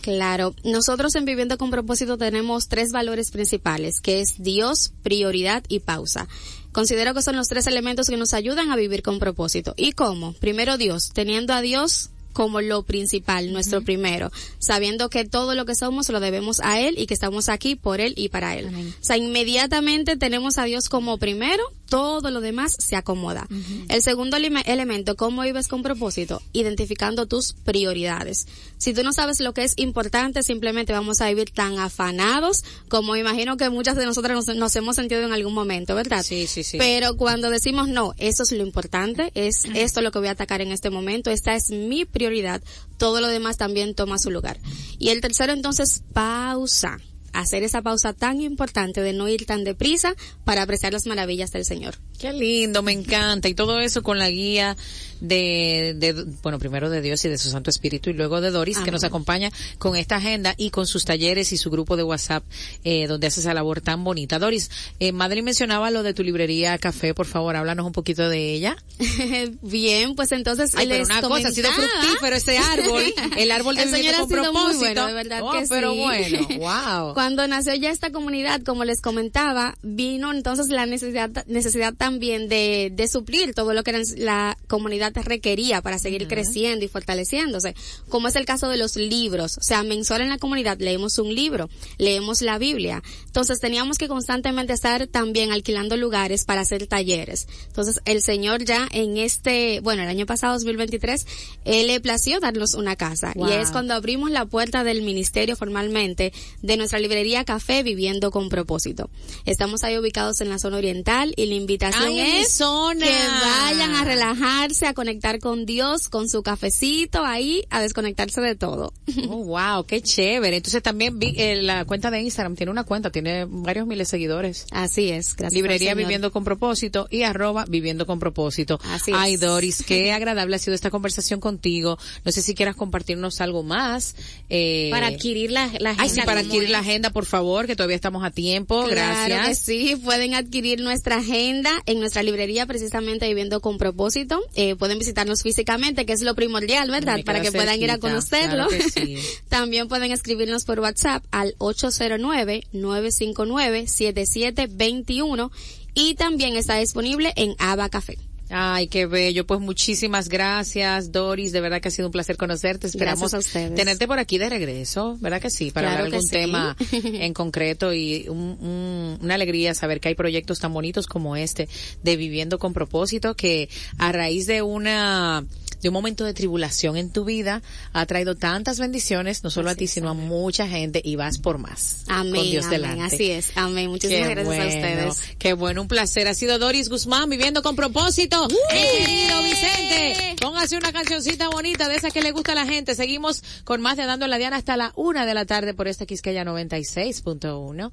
[SPEAKER 8] Claro, nosotros en Viviendo con propósito tenemos tres valores principales, que es Dios, prioridad y pausa. Considero que son los tres elementos que nos ayudan a vivir con propósito. ¿Y cómo? Primero Dios, teniendo a Dios como lo principal, nuestro primero, sabiendo que todo lo que somos lo debemos a Él y que estamos aquí por Él y para Él.
[SPEAKER 3] Amén.
[SPEAKER 8] O sea, inmediatamente tenemos a Dios como primero, todo lo demás se acomoda. El segundo elemento, cómo vives con propósito, identificando tus prioridades. Si tú no sabes lo que es importante, simplemente vamos a vivir tan afanados como imagino que muchas de nosotras nos, nos hemos sentido en algún momento, ¿verdad?
[SPEAKER 2] Sí, sí, sí.
[SPEAKER 8] Pero cuando decimos no, eso es lo importante, es esto lo que voy a atacar en este momento, esta es mi prioridad, todo lo demás también toma su lugar. Y el tercero entonces, pausa. Hacer esa pausa tan importante de no ir tan deprisa para apreciar las maravillas del Señor.
[SPEAKER 2] Qué lindo, me encanta. Y todo eso con la guía de, de, bueno, primero de Dios y de su Santo Espíritu y luego de Doris, que nos acompaña con esta agenda y con sus talleres y su grupo de WhatsApp, eh, donde hace esa labor tan bonita. Doris, eh, Madrid mencionaba lo de tu librería Café, por favor, háblanos un poquito de ella.
[SPEAKER 8] Bien, pues entonces
[SPEAKER 2] Ay, pero una cosa, ha sido fructífero ese árbol, el árbol de
[SPEAKER 8] El Señor ha muy
[SPEAKER 2] propósito.
[SPEAKER 8] bueno, de verdad
[SPEAKER 2] Oh,
[SPEAKER 8] que
[SPEAKER 2] pero
[SPEAKER 8] sí.
[SPEAKER 2] bueno, wow.
[SPEAKER 8] Cuando nació ya esta comunidad, como les comentaba, vino entonces la necesidad, necesidad también de, de suplir todo lo que la comunidad requería para seguir creciendo y fortaleciéndose, como es el caso de los libros. O sea, mensual en la comunidad leemos un libro, leemos la Biblia. Entonces teníamos que constantemente estar también alquilando lugares para hacer talleres. Entonces el Señor ya en este, bueno, el año pasado, 2023, Él le plació darnos una casa.
[SPEAKER 2] Wow.
[SPEAKER 8] Y es cuando abrimos la puerta del ministerio formalmente de nuestra librería Café Viviendo con Propósito. Estamos ahí ubicados en la zona oriental y la invitación
[SPEAKER 2] Ay,
[SPEAKER 8] es
[SPEAKER 2] zona.
[SPEAKER 8] que vayan a relajarse, a conectar con Dios, con su cafecito ahí, a desconectarse de todo.
[SPEAKER 2] Oh, wow, qué chévere. Entonces también vi eh, la cuenta de Instagram, tiene una cuenta, tiene varios miles de seguidores.
[SPEAKER 8] Así es, gracias.
[SPEAKER 2] Librería. Viviendo con Propósito y arroba Viviendo con Propósito.
[SPEAKER 8] Así
[SPEAKER 2] Ay,
[SPEAKER 8] es.
[SPEAKER 2] Doris, qué agradable ha sido esta conversación contigo. No sé si quieras compartirnos algo más. Eh,
[SPEAKER 3] Para adquirir la, la
[SPEAKER 2] Ay, sí, para
[SPEAKER 3] ¿cómo
[SPEAKER 2] adquirir
[SPEAKER 3] es?
[SPEAKER 2] la agenda, por favor, que todavía estamos a tiempo.
[SPEAKER 8] Claro que
[SPEAKER 2] Gracias.
[SPEAKER 8] sí, pueden adquirir nuestra agenda en nuestra librería precisamente Viviendo con Propósito. Eh, pueden visitarnos físicamente, que es lo primordial, ¿verdad? Para que puedan ir a conocerlo.
[SPEAKER 2] claro que sí.
[SPEAKER 8] También pueden escribirnos por WhatsApp al 809-959-7721 y también está disponible en Ava Café.
[SPEAKER 2] Ay, qué bello. Pues muchísimas gracias, Doris. De verdad que ha sido un placer conocerte. Esperamos
[SPEAKER 8] a ustedes.
[SPEAKER 2] tenerte por aquí de regreso, ¿verdad que sí? Para
[SPEAKER 8] Claro
[SPEAKER 2] hablar algún
[SPEAKER 8] sí.
[SPEAKER 2] tema en concreto y un- un- una alegría saber que hay proyectos tan bonitos como este de Viviendo con Propósito que a raíz de una de un momento de tribulación en tu vida ha traído tantas bendiciones, no solo a ti, sino a mucha gente y vas por más.
[SPEAKER 8] Amén,
[SPEAKER 2] Con Dios
[SPEAKER 8] amén,
[SPEAKER 2] delante.
[SPEAKER 8] así es, amén. Muchísimas
[SPEAKER 2] Qué
[SPEAKER 8] gracias a ustedes.
[SPEAKER 2] Qué bueno, un placer. Ha sido Doris Guzmán viviendo con propósito. Mi querido Vicente, póngase una cancioncita bonita de esa que le gusta a la gente. Seguimos con más de Dando en la Diana hasta la una de la tarde por esta Quisqueya 96.1.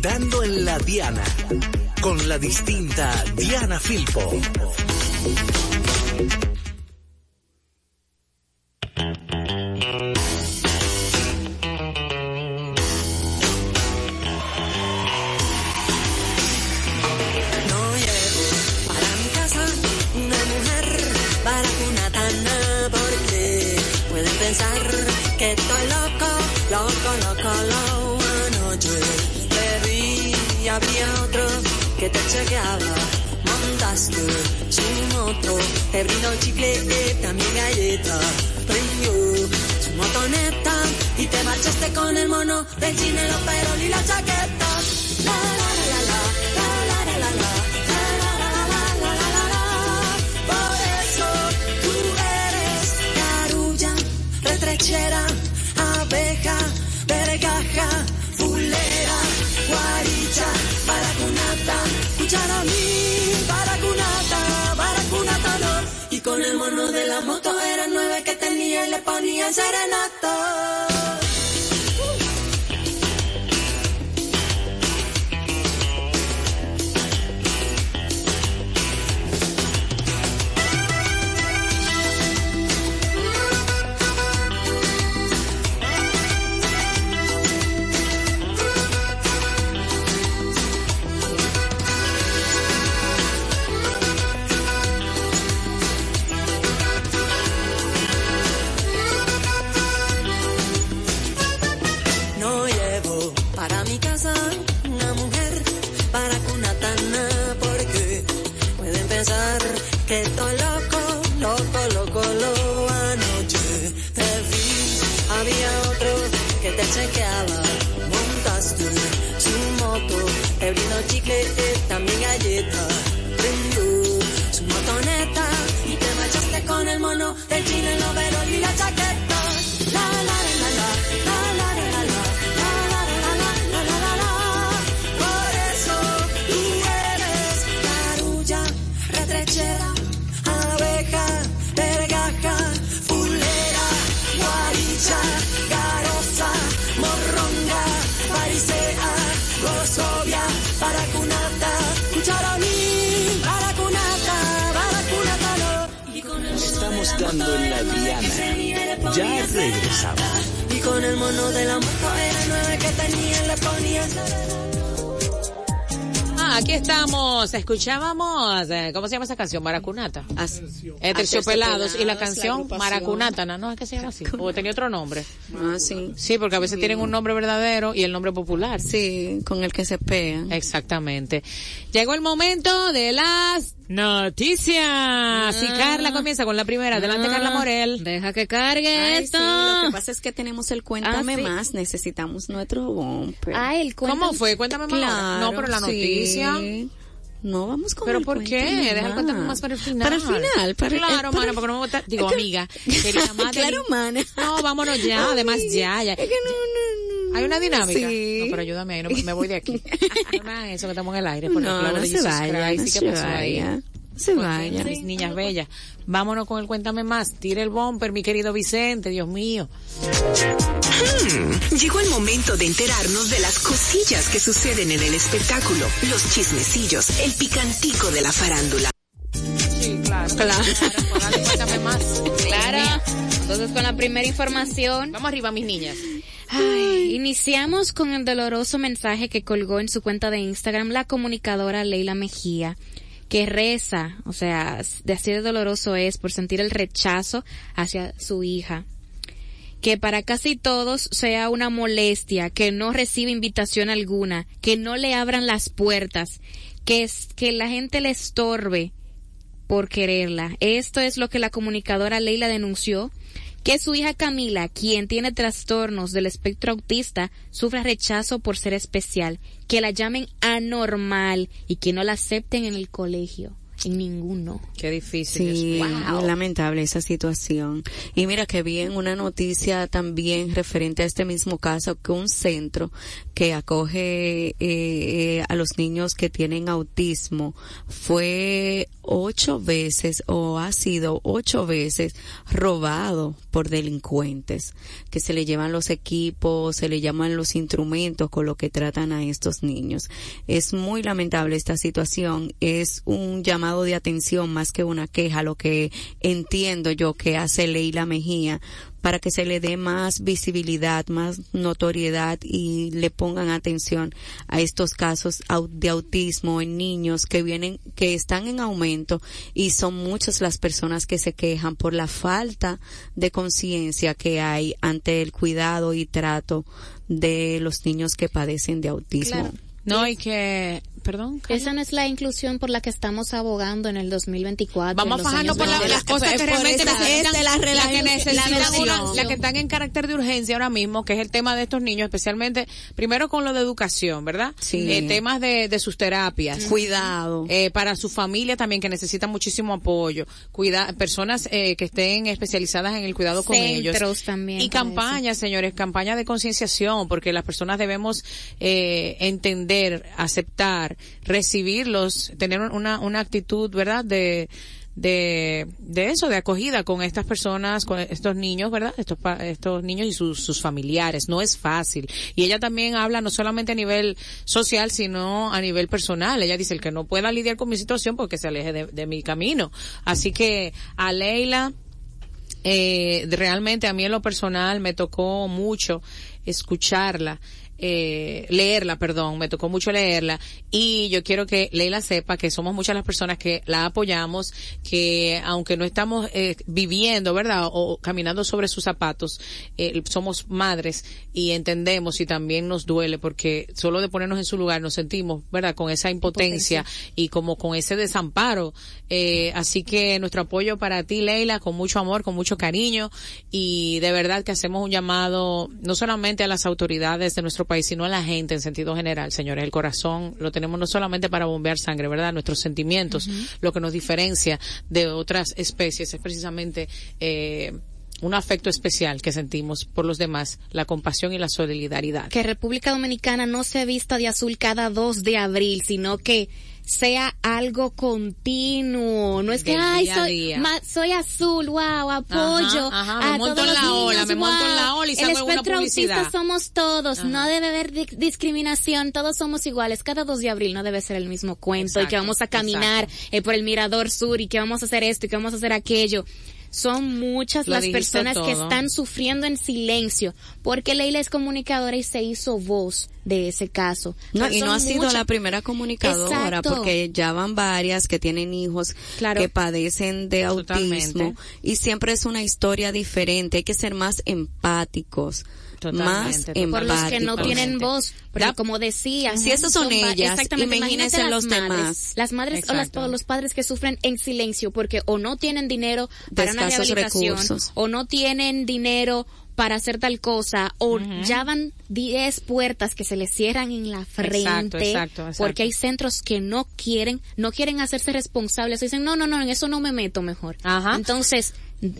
[SPEAKER 1] Dando en la Diana con la distinta Diana Filpo.
[SPEAKER 9] No llego para mi casa. Una mujer va una tanda. Porque pueden pensar que estoy loco, loco, loco, lo bueno. Yo le y había otro que te chequeaba. Montaste su moto, brindó chicle, también galleta. Prendió su motoneta y te marchaste con el mono del cine, los peros y la chaqueta. La, la, la, la, la, la, la, la, la. Por eso tú eres carulla, retrechera, ponían serenato.
[SPEAKER 1] Ya regresamos.
[SPEAKER 9] y con el mono de la moto era nueve que tenía le ponía
[SPEAKER 2] Ah, aquí estamos. Escuchábamos, eh, ¿cómo se llama esa canción? Maracunata. Eh, Terciopelados. Y la canción Maracunata, ¿no? No es que se llama así. O tenía otro nombre.
[SPEAKER 4] Ah, sí.
[SPEAKER 2] Sí, porque a veces tienen un nombre verdadero y el nombre popular.
[SPEAKER 4] Sí, con el que se pegan.
[SPEAKER 2] Exactamente. Llegó el momento de las noticias. Y Carla comienza con la primera. Adelante, Carla Morel.
[SPEAKER 3] Deja que cargue
[SPEAKER 4] Ay,
[SPEAKER 3] esto.
[SPEAKER 4] sí, lo que pasa es que tenemos el cuéntame
[SPEAKER 3] Ah, sí.
[SPEAKER 4] más, necesitamos nuestro bumper.
[SPEAKER 3] Ah, el
[SPEAKER 2] ¿Cómo
[SPEAKER 3] cuéntame.
[SPEAKER 2] fue? Cuéntame más. No, pero la
[SPEAKER 4] sí.
[SPEAKER 2] noticia.
[SPEAKER 4] No, vamos con
[SPEAKER 2] ¿Pero
[SPEAKER 4] el
[SPEAKER 2] por qué? Deja el cuéntame más para el final.
[SPEAKER 4] Para el final, para
[SPEAKER 2] Claro,
[SPEAKER 4] para-
[SPEAKER 2] mana, porque no me gusta. Digo, amiga. Quería más de-
[SPEAKER 4] Claro, mana.
[SPEAKER 2] No, vámonos ya. Además, ya, ya.
[SPEAKER 4] Es que no, no, no.
[SPEAKER 2] Hay una dinámica.
[SPEAKER 4] Sí.
[SPEAKER 2] No, pero ayúdame ahí, no, me voy de aquí. No eso que estamos en el aire. Por el
[SPEAKER 4] No,
[SPEAKER 2] clavo
[SPEAKER 4] no
[SPEAKER 2] de
[SPEAKER 4] se vaya,
[SPEAKER 2] Christ.
[SPEAKER 4] no
[SPEAKER 2] ¿Y qué
[SPEAKER 4] se
[SPEAKER 2] pasó ahí?
[SPEAKER 4] vaya. Se vaya.
[SPEAKER 2] Mis niñas bellas. Vámonos con el cuéntame más. Tire el bumper, mi querido Vicente, Dios mío.
[SPEAKER 10] Hmm, Llegó el momento de enterarnos de las cosillas que suceden en el espectáculo, los chismecillos, el picantico de la farándula.
[SPEAKER 2] Sí, claro.
[SPEAKER 4] Claro.
[SPEAKER 2] Ahora, dale, cuéntame más.
[SPEAKER 3] Claro. Entonces con la primera información,
[SPEAKER 2] Vamos arriba, mis niñas.
[SPEAKER 3] Ay, iniciamos con el doloroso mensaje que colgó en su cuenta de Instagram la comunicadora Leila Mejía, que reza, o sea, de así de doloroso es por sentir el rechazo hacia su hija. Que para casi todos sea una molestia, que no recibe invitación alguna, que no le abran las puertas, que, es, que la gente le estorbe por quererla. Esto es lo que la comunicadora Leila denunció, que su hija Camila, quien tiene trastornos del espectro autista, sufre rechazo por ser especial, que la llamen anormal y que no la acepten en el colegio, ninguno.
[SPEAKER 2] Qué difícil.
[SPEAKER 4] Sí, lamentable esa situación. Y mira que vi en una noticia también referente a este mismo caso que un centro que acoge eh, eh, a los niños que tienen autismo fue ocho veces o ha sido ocho veces robado por delincuentes que se le llevan los equipos, se le llaman los instrumentos con lo que tratan a estos niños. Es muy lamentable esta situación. Es un llamado de atención más que una queja, lo que entiendo yo que hace Leila Mejía para que se le dé más visibilidad, más notoriedad y le pongan atención a estos casos de autismo en niños que vienen, que están en aumento y son muchas las personas que se quejan por la falta de conciencia que hay ante el cuidado y trato de los niños que padecen de autismo.
[SPEAKER 3] Claro.
[SPEAKER 2] No, y que, perdón. Carla.
[SPEAKER 3] Esa no es la inclusión por la que estamos abogando en el 2024.
[SPEAKER 2] Vamos fajando
[SPEAKER 3] años
[SPEAKER 2] por la- las cosas que realmente
[SPEAKER 4] esa-
[SPEAKER 2] necesitan,
[SPEAKER 4] es de la
[SPEAKER 2] que necesitan
[SPEAKER 4] la
[SPEAKER 2] una- que están en carácter de urgencia ahora mismo, que es el tema de estos niños, especialmente, primero con lo de educación, ¿verdad?
[SPEAKER 4] Sí.
[SPEAKER 2] Eh, temas de, de sus terapias.
[SPEAKER 4] Cuidado.
[SPEAKER 2] Eh, para su familia también que necesitan muchísimo apoyo, cuida, personas eh, que estén especializadas en el cuidado con ellos.
[SPEAKER 3] Centros también
[SPEAKER 2] Y campañas, señores, campañas de concienciación, porque las personas debemos eh, entender, aceptar, recibirlos, tener una, una actitud, ¿verdad? De, de, de eso, de acogida con estas personas, con estos niños, ¿verdad? Estos, estos niños y sus, sus familiares. No es fácil. Y ella también habla no solamente a nivel social, sino a nivel personal. Ella dice, el que no pueda lidiar con mi situación, porque se aleje de, de mi camino. Así que a Leila, eh, realmente a mí en lo personal me tocó mucho escucharla, eh, leerla, perdón, me tocó mucho leerla y yo quiero que Leila sepa que somos muchas las personas que la apoyamos, que aunque no estamos eh, viviendo, ¿verdad? O, caminando sobre sus zapatos, eh, somos madres y entendemos y también nos duele porque solo de ponernos en su lugar nos sentimos, ¿verdad? Con esa impotencia, y como con ese desamparo. Eh, así que nuestro apoyo para ti, Leila, con mucho amor, con mucho cariño y de verdad que hacemos un llamado no solamente a las autoridades de nuestro país, sino a la gente en sentido general, señores. El corazón lo tenemos no solamente para bombear sangre, ¿verdad? Nuestros sentimientos, lo que nos diferencia de otras especies es precisamente eh, un afecto especial que sentimos por los demás, la compasión y la solidaridad.
[SPEAKER 3] que República Dominicana no se vista de azul cada 2 de abril, sino que sea algo continuo. No es que, ay, soy, ma- soy azul, wow, apoyo.
[SPEAKER 2] Ajá, ajá, me
[SPEAKER 3] a
[SPEAKER 2] monto
[SPEAKER 3] todos
[SPEAKER 2] en la
[SPEAKER 3] los
[SPEAKER 2] ola,
[SPEAKER 3] niños,
[SPEAKER 2] me monto en la ola y
[SPEAKER 3] El espectro autista somos todos, no debe haber di- discriminación, todos somos iguales. Cada 2 de abril no debe ser el mismo cuento y que vamos a caminar eh, por el Mirador Sur y que vamos a hacer esto y que vamos a hacer aquello. Son muchas
[SPEAKER 2] Lo
[SPEAKER 3] las personas que están sufriendo en silencio porque Leila es comunicadora y se hizo voz de ese caso.
[SPEAKER 4] No,
[SPEAKER 3] Pero
[SPEAKER 4] y no
[SPEAKER 3] son
[SPEAKER 4] ha sido
[SPEAKER 3] muchas-
[SPEAKER 4] la primera comunicadora,
[SPEAKER 3] Exacto.
[SPEAKER 4] porque ya van varias que tienen hijos
[SPEAKER 3] Claro.
[SPEAKER 4] que padecen de autismo y siempre es una historia diferente. Hay que ser más empáticos,
[SPEAKER 2] Totalmente,
[SPEAKER 4] más
[SPEAKER 2] totalmente.
[SPEAKER 3] por los que no
[SPEAKER 4] empáticos.
[SPEAKER 3] tienen voz,
[SPEAKER 2] Da-
[SPEAKER 3] como decía,
[SPEAKER 4] Si esas son
[SPEAKER 3] va-
[SPEAKER 4] ellas,
[SPEAKER 3] exactamente,
[SPEAKER 4] imagínense
[SPEAKER 3] imagínate
[SPEAKER 4] los
[SPEAKER 3] las madres,
[SPEAKER 4] demás.
[SPEAKER 3] las madres o las- o los padres que sufren en silencio porque o no tienen dinero para una rehabilitación
[SPEAKER 4] recursos.
[SPEAKER 3] o no tienen dinero para hacer tal cosa o ya van 10 puertas que se les cierran en la frente
[SPEAKER 2] Exacto, exacto, exacto.
[SPEAKER 3] porque hay centros que no quieren no quieren hacerse responsables dicen no no no en eso no me meto mejor
[SPEAKER 2] Ajá.
[SPEAKER 3] entonces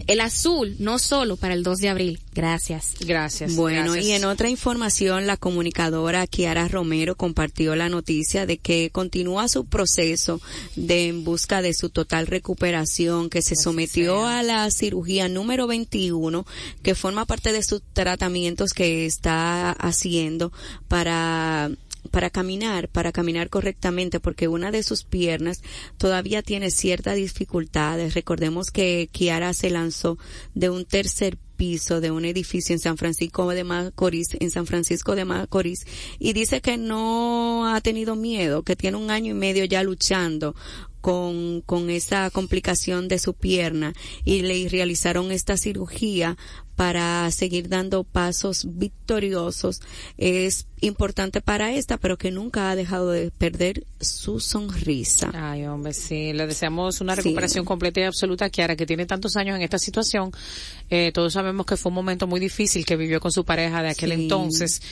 [SPEAKER 3] el azul no solo para el 2 de abril gracias
[SPEAKER 2] Gracias.
[SPEAKER 4] Bueno,
[SPEAKER 2] gracias.
[SPEAKER 4] y en otra información, la comunicadora Kiara Romero compartió la noticia de que continúa su proceso de en busca de su total recuperación, que se sometió a la cirugía número 21, que forma parte de sus tratamientos que está haciendo para para caminar, para caminar correctamente, porque una de sus piernas todavía tiene ciertas dificultades. Recordemos que Kiara se lanzó de un tercer piso de un edificio en San Francisco de Macorís, en San Francisco de Macorís, y dice que no ha tenido miedo, que tiene un año y medio ya luchando con, con esa complicación de su pierna y le realizaron esta cirugía para seguir dando pasos victoriosos. Es importante para esta, pero que nunca ha dejado de perder su sonrisa.
[SPEAKER 2] Ay, hombre, sí. Le deseamos una
[SPEAKER 4] Sí.
[SPEAKER 2] recuperación completa y absoluta a Kiara, que tiene tantos años en esta situación. Eh, todos sabemos que fue un momento muy difícil que vivió con su pareja de aquel
[SPEAKER 4] Sí.
[SPEAKER 2] entonces.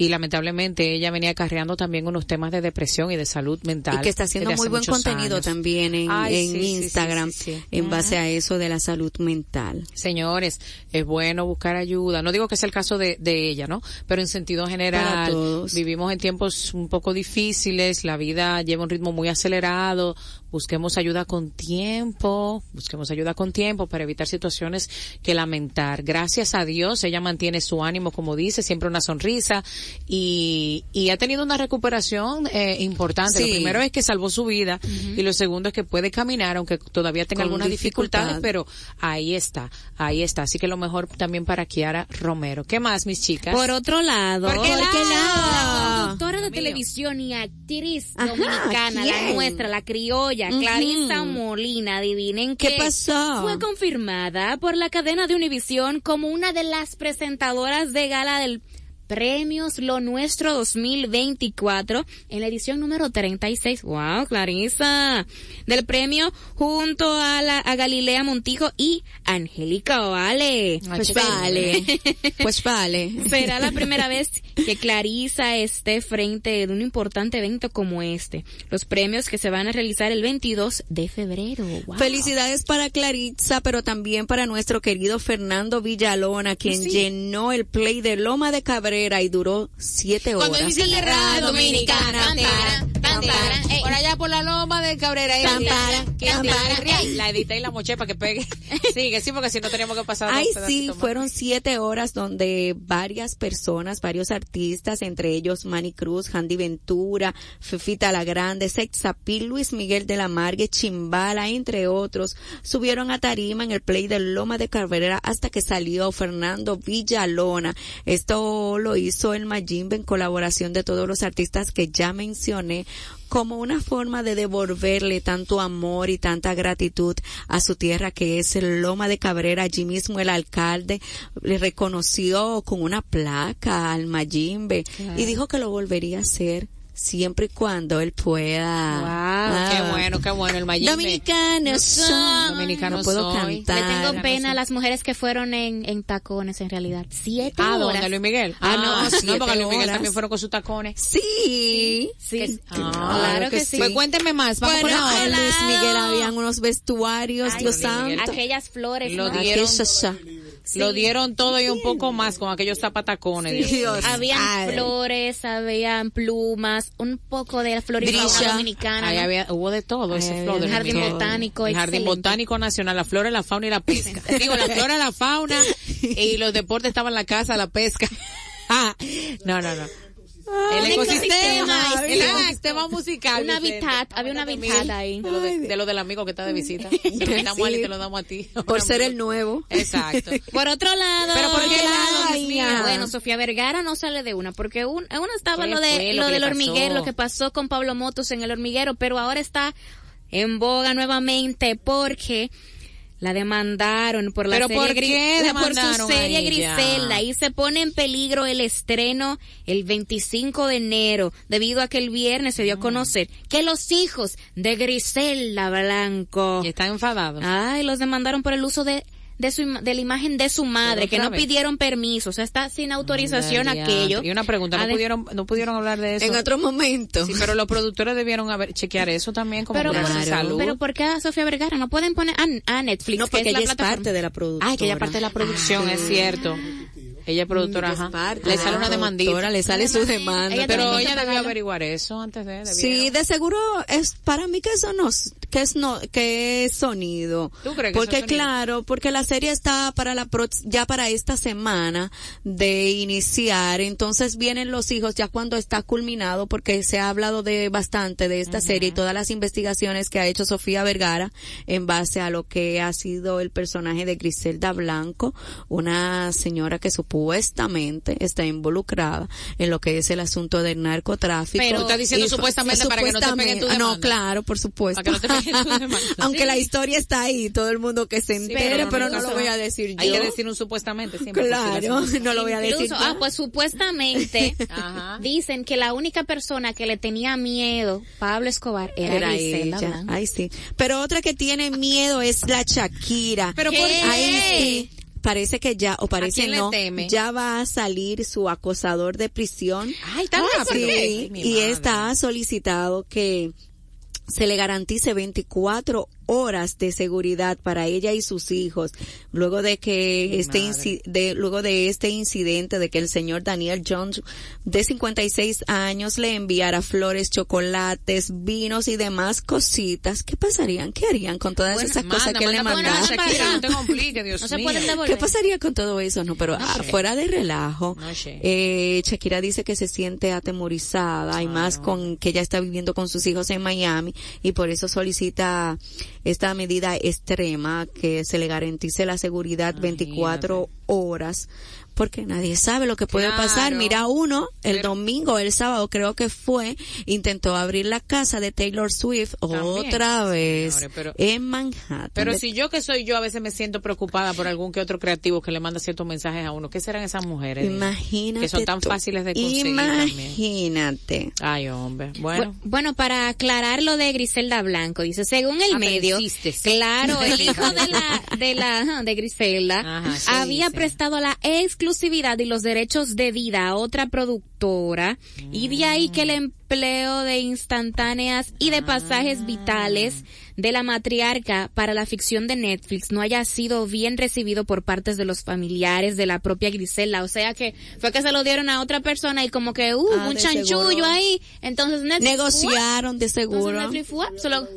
[SPEAKER 2] Y lamentablemente ella venía acarreando también unos temas de depresión y de salud mental.
[SPEAKER 4] Y que está haciendo muy buen contenido
[SPEAKER 2] años.
[SPEAKER 4] también en,
[SPEAKER 2] Ay,
[SPEAKER 4] en
[SPEAKER 2] sí,
[SPEAKER 4] Instagram
[SPEAKER 2] sí, sí.
[SPEAKER 4] en base a eso de la salud mental.
[SPEAKER 2] Señores, es bueno buscar ayuda. No digo que sea el caso de, de ella, ¿no? Pero en sentido general, vivimos en tiempos un poco difíciles, la vida lleva un ritmo muy acelerado, busquemos ayuda con tiempo, busquemos ayuda con tiempo para evitar situaciones que lamentar. Gracias a Dios, ella mantiene su ánimo, como dice, siempre una sonrisa y, y ha tenido una recuperación eh, importante. Lo primero es que salvó su vida y lo segundo es que puede caminar, aunque todavía tenga
[SPEAKER 4] Con
[SPEAKER 2] algunas dificultades,
[SPEAKER 4] dificultad.
[SPEAKER 2] pero ahí está, ahí está. Así que lo mejor también para Kiara Romero. ¿Qué más, mis chicas?
[SPEAKER 3] Por otro lado,
[SPEAKER 2] ¿Por qué
[SPEAKER 3] la
[SPEAKER 2] lado?
[SPEAKER 3] conductora de
[SPEAKER 2] mío.
[SPEAKER 3] televisión y actriz
[SPEAKER 4] Ajá,
[SPEAKER 3] dominicana, la nuestra, la criolla,
[SPEAKER 4] Ujú.
[SPEAKER 3] Clarissa Molina, adivinen
[SPEAKER 4] ¿Qué
[SPEAKER 3] qué
[SPEAKER 4] pasó?
[SPEAKER 3] Fue confirmada por la cadena de Univisión como una de las presentadoras de gala del Premios Lo Nuestro 2024 en la edición número 36. Wow, Clarissa. Del premio junto a la a Galilea Montijo y Angélica Vale.
[SPEAKER 4] Pues vale, pues vale.
[SPEAKER 3] Será la primera vez que Clarisa esté frente de un importante evento como este. Los premios que se van a realizar el 22 de febrero. Wow.
[SPEAKER 4] Felicidades para Claritza, pero también para nuestro querido Fernando Villalona, quien
[SPEAKER 3] Sí.
[SPEAKER 4] llenó el play de Loma de Cabrera y duró siete horas.
[SPEAKER 2] Cuando dice guerra dominicana, tan, tan, ey, por allá por la loma de Cabrera, ey,
[SPEAKER 4] Tan,
[SPEAKER 2] ey,
[SPEAKER 4] para,
[SPEAKER 2] ¿quién
[SPEAKER 4] tan,
[SPEAKER 2] dice?
[SPEAKER 4] para, ey.
[SPEAKER 2] la edité y la moché para que pegue. Sigue, sí, porque si no teníamos que pasar.
[SPEAKER 4] Ay, sí, fueron siete horas donde varias personas, varios artistas, entre ellos Manny Cruz, Handy Ventura, Fefita la Grande, Sexapil, Luis Miguel de la Margue, Chimbala, entre otros, subieron a tarima en el play de Loma de Cabrera hasta que salió Fernando Villalona. Esto lo hizo el Mayimbe en colaboración de todos los artistas que ya mencioné como una forma de devolverle tanto amor y tanta gratitud a su tierra que es Loma de Cabrera. Allí mismo el alcalde le reconoció con una placa al Mayimbe y dijo que lo volvería a hacer siempre y cuando él pueda.
[SPEAKER 2] Wow,
[SPEAKER 4] Ah.
[SPEAKER 2] qué bueno, qué bueno el Mayimbe.
[SPEAKER 4] Dominicanos son.
[SPEAKER 2] Dominicano
[SPEAKER 4] no puedo
[SPEAKER 2] soy.
[SPEAKER 3] Le
[SPEAKER 4] cantar.
[SPEAKER 3] tengo pena a las mujeres que fueron en, en tacones en realidad. Siete
[SPEAKER 2] Ah,
[SPEAKER 3] horas.
[SPEAKER 2] ¿dónde Luis Miguel?
[SPEAKER 4] Ah, no,
[SPEAKER 2] no,
[SPEAKER 4] siete
[SPEAKER 2] porque Luis Miguel
[SPEAKER 4] horas.
[SPEAKER 2] también fueron con sus tacones.
[SPEAKER 4] Sí.
[SPEAKER 3] Sí,
[SPEAKER 2] Ah,
[SPEAKER 3] claro que sí.
[SPEAKER 2] Pues cuénteme más, vamos
[SPEAKER 4] Bueno,
[SPEAKER 2] con
[SPEAKER 4] en. Luis Miguel habían unos vestuarios,
[SPEAKER 3] Ay,
[SPEAKER 4] Dios
[SPEAKER 2] Luis Miguel.
[SPEAKER 4] santo.
[SPEAKER 3] Aquellas flores,
[SPEAKER 2] Lo
[SPEAKER 3] ¿no?
[SPEAKER 2] dieron.
[SPEAKER 4] Aquella-
[SPEAKER 2] Lo dieron todo y un poco más con aquellos zapatacones. Dios.
[SPEAKER 3] Habían
[SPEAKER 4] Ay.
[SPEAKER 3] flores, habían plumas, un poco de flor y fauna
[SPEAKER 4] Brisha.
[SPEAKER 3] dominicana.
[SPEAKER 2] Ahí
[SPEAKER 3] ¿no?
[SPEAKER 2] había, hubo de todo ese
[SPEAKER 4] Ay,
[SPEAKER 2] flor.
[SPEAKER 3] el jardín
[SPEAKER 2] definitivamente.
[SPEAKER 3] botánico,
[SPEAKER 2] El jardín
[SPEAKER 3] excelente.
[SPEAKER 2] botánico nacional, la flora, la fauna y la pesca. Digo, la flora, la fauna y los deportes estaban en la casa, la pesca. Ah, no, no, no. El
[SPEAKER 3] un
[SPEAKER 2] ecosistema, el
[SPEAKER 3] sí.
[SPEAKER 2] ecosistema musical.
[SPEAKER 3] Un hábitat, había un
[SPEAKER 2] Mil,
[SPEAKER 3] ahí.
[SPEAKER 2] De lo, de, de lo del amigo que está de visita. Se lo quitamos a él y te lo damos a ti.
[SPEAKER 4] Por ser el nuevo.
[SPEAKER 2] Exacto.
[SPEAKER 3] Por otro lado,
[SPEAKER 2] Pero ¿por qué lado.
[SPEAKER 3] Bueno, Sofía Vergara no sale de una, porque un, una estaba
[SPEAKER 2] ¿Qué
[SPEAKER 3] lo de
[SPEAKER 2] lo
[SPEAKER 3] del hormiguero, lo que pasó con Pablo Motos en el hormiguero, pero ahora está en boga nuevamente porque la demandaron por la
[SPEAKER 2] ¿Pero
[SPEAKER 3] serie
[SPEAKER 2] por qué
[SPEAKER 3] por su serie? Griselda y se pone en peligro el estreno el 25 de enero debido a que el viernes se dio a conocer que los hijos de Griselda Blanco
[SPEAKER 2] Y están enfadados.
[SPEAKER 3] Ay, los demandaron por el uso de de su ima- de la imagen de su madre,
[SPEAKER 2] Pero
[SPEAKER 3] que no
[SPEAKER 2] vez.
[SPEAKER 3] pidieron permiso, o sea, está sin autorización
[SPEAKER 2] Ay,
[SPEAKER 3] aquello.
[SPEAKER 2] Y una pregunta, ¿no pudieron, no pudieron hablar de eso?
[SPEAKER 4] En otro momento.
[SPEAKER 2] Sí, pero los productores debieron haber chequear eso también como
[SPEAKER 3] pero, por-
[SPEAKER 2] de salud.
[SPEAKER 3] pero ¿por qué a Sofía Vergara no pueden poner a, a Netflix?
[SPEAKER 4] No,
[SPEAKER 3] que
[SPEAKER 4] porque
[SPEAKER 3] es la
[SPEAKER 4] ella es
[SPEAKER 3] plataforma?
[SPEAKER 4] parte de la productora.
[SPEAKER 2] Ay, que ella es parte de la producción, es cierto. Ella es productora,
[SPEAKER 4] es
[SPEAKER 2] ajá.
[SPEAKER 4] parte
[SPEAKER 2] Le sale
[SPEAKER 4] la
[SPEAKER 2] una demandita.
[SPEAKER 4] le sale su demanda.
[SPEAKER 3] Ella
[SPEAKER 2] Pero
[SPEAKER 3] que
[SPEAKER 2] ella debió
[SPEAKER 3] pagarlo.
[SPEAKER 2] averiguar eso antes de.
[SPEAKER 4] Sí, de seguro es para mí que eso no que es no es sonido.
[SPEAKER 2] ¿Tú crees que
[SPEAKER 4] Porque claro, porque la serie está para la pro- ya para esta semana de iniciar, entonces vienen los hijos ya cuando está culminado porque se ha hablado de bastante de esta serie y todas las investigaciones que ha hecho Sofía Vergara en base a lo que ha sido el personaje de Griselda Blanco, una señora que supuestamente está involucrada en lo que es el asunto del narcotráfico.
[SPEAKER 2] Pero tú estás diciendo
[SPEAKER 4] Y-
[SPEAKER 2] supuestamente para que no te peguen tu
[SPEAKER 4] supuestamente- No,
[SPEAKER 2] demanda.
[SPEAKER 4] claro, por supuesto.
[SPEAKER 2] Para que no te peguen tu demanda.
[SPEAKER 4] Aunque
[SPEAKER 2] Sí.
[SPEAKER 4] la historia está ahí, todo el mundo que se entere, pero, no lo voy a decir yo.
[SPEAKER 2] Hay que decir un supuestamente siempre.
[SPEAKER 4] Claro, no lo voy a decir
[SPEAKER 3] Incluso,
[SPEAKER 4] yo.
[SPEAKER 3] ah, pues supuestamente
[SPEAKER 2] Ajá.
[SPEAKER 3] dicen que la única persona que le tenía miedo Pablo Escobar era,
[SPEAKER 4] Era ella. Ay, sí. Pero otra que tiene miedo es la Shakira.
[SPEAKER 2] Pero
[SPEAKER 3] ¿Qué?
[SPEAKER 2] ¿por?
[SPEAKER 4] Ahí sí. Parece que ya, o parece no,
[SPEAKER 2] teme?
[SPEAKER 4] ya va a salir su acosador de prisión.
[SPEAKER 2] Ay, tan rápido.
[SPEAKER 4] Sí, y ha solicitado que se le garantice 24 horas de seguridad para ella y sus hijos luego de que
[SPEAKER 2] Mi
[SPEAKER 4] este inci- de luego de este incidente de que el señor Daniel Jones de 56 años le enviara flores, chocolates, vinos y demás cositas, ¿qué pasarían? ¿Qué harían con todas
[SPEAKER 2] Bueno,
[SPEAKER 4] esas cosas
[SPEAKER 2] manda,
[SPEAKER 4] que le
[SPEAKER 2] manda por
[SPEAKER 4] mandaron?
[SPEAKER 2] no te compliques, Dios
[SPEAKER 3] No se
[SPEAKER 2] mío.
[SPEAKER 4] ¿Qué pasaría con todo eso? No, pero ah, fuera de relajo,
[SPEAKER 2] No
[SPEAKER 4] eh, Shakira dice que se siente atemorizada y más con que ella está viviendo con sus hijos en Miami y por eso solicita esta medida extrema que se le garantice la seguridad 24 horas porque nadie sabe lo que puede
[SPEAKER 2] Claro.
[SPEAKER 4] pasar. Mira uno, el
[SPEAKER 2] Pero-
[SPEAKER 4] domingo, el sábado creo que fue, intentó abrir la casa de Taylor Swift
[SPEAKER 2] También.
[SPEAKER 4] otra vez
[SPEAKER 2] Señores, pero-
[SPEAKER 4] en Manhattan.
[SPEAKER 2] Pero si yo que soy yo a veces me siento preocupada por algún que otro creativo que le manda ciertos mensajes a uno, ¿qué serán esas mujeres?
[SPEAKER 4] Imagínate.
[SPEAKER 2] Que son tan
[SPEAKER 4] tú.
[SPEAKER 2] fáciles de conseguir también.
[SPEAKER 4] Imagínate.
[SPEAKER 2] Ay, hombre. Bueno.
[SPEAKER 3] Bu- Bueno, para aclarar lo de Griselda Blanco, dice, según el
[SPEAKER 2] Ah,
[SPEAKER 3] medio, claro, el hijo de la, de la, de Griselda,
[SPEAKER 2] Ajá, sí,
[SPEAKER 3] había prestado la exclusividad y los derechos de vida a otra productora, y de ahí que el empleo de instantáneas y de pasajes vitales de la matriarca para la ficción de Netflix no haya sido bien recibido por partes de los familiares de la propia Griselda, o sea que fue que se lo dieron a otra persona y como que, uh,
[SPEAKER 4] Ah,
[SPEAKER 3] un chanchullo
[SPEAKER 4] seguro.
[SPEAKER 3] ahí, entonces Netflix
[SPEAKER 4] Negociaron de
[SPEAKER 3] entonces
[SPEAKER 4] seguro.
[SPEAKER 3] Netflix fue, se lo-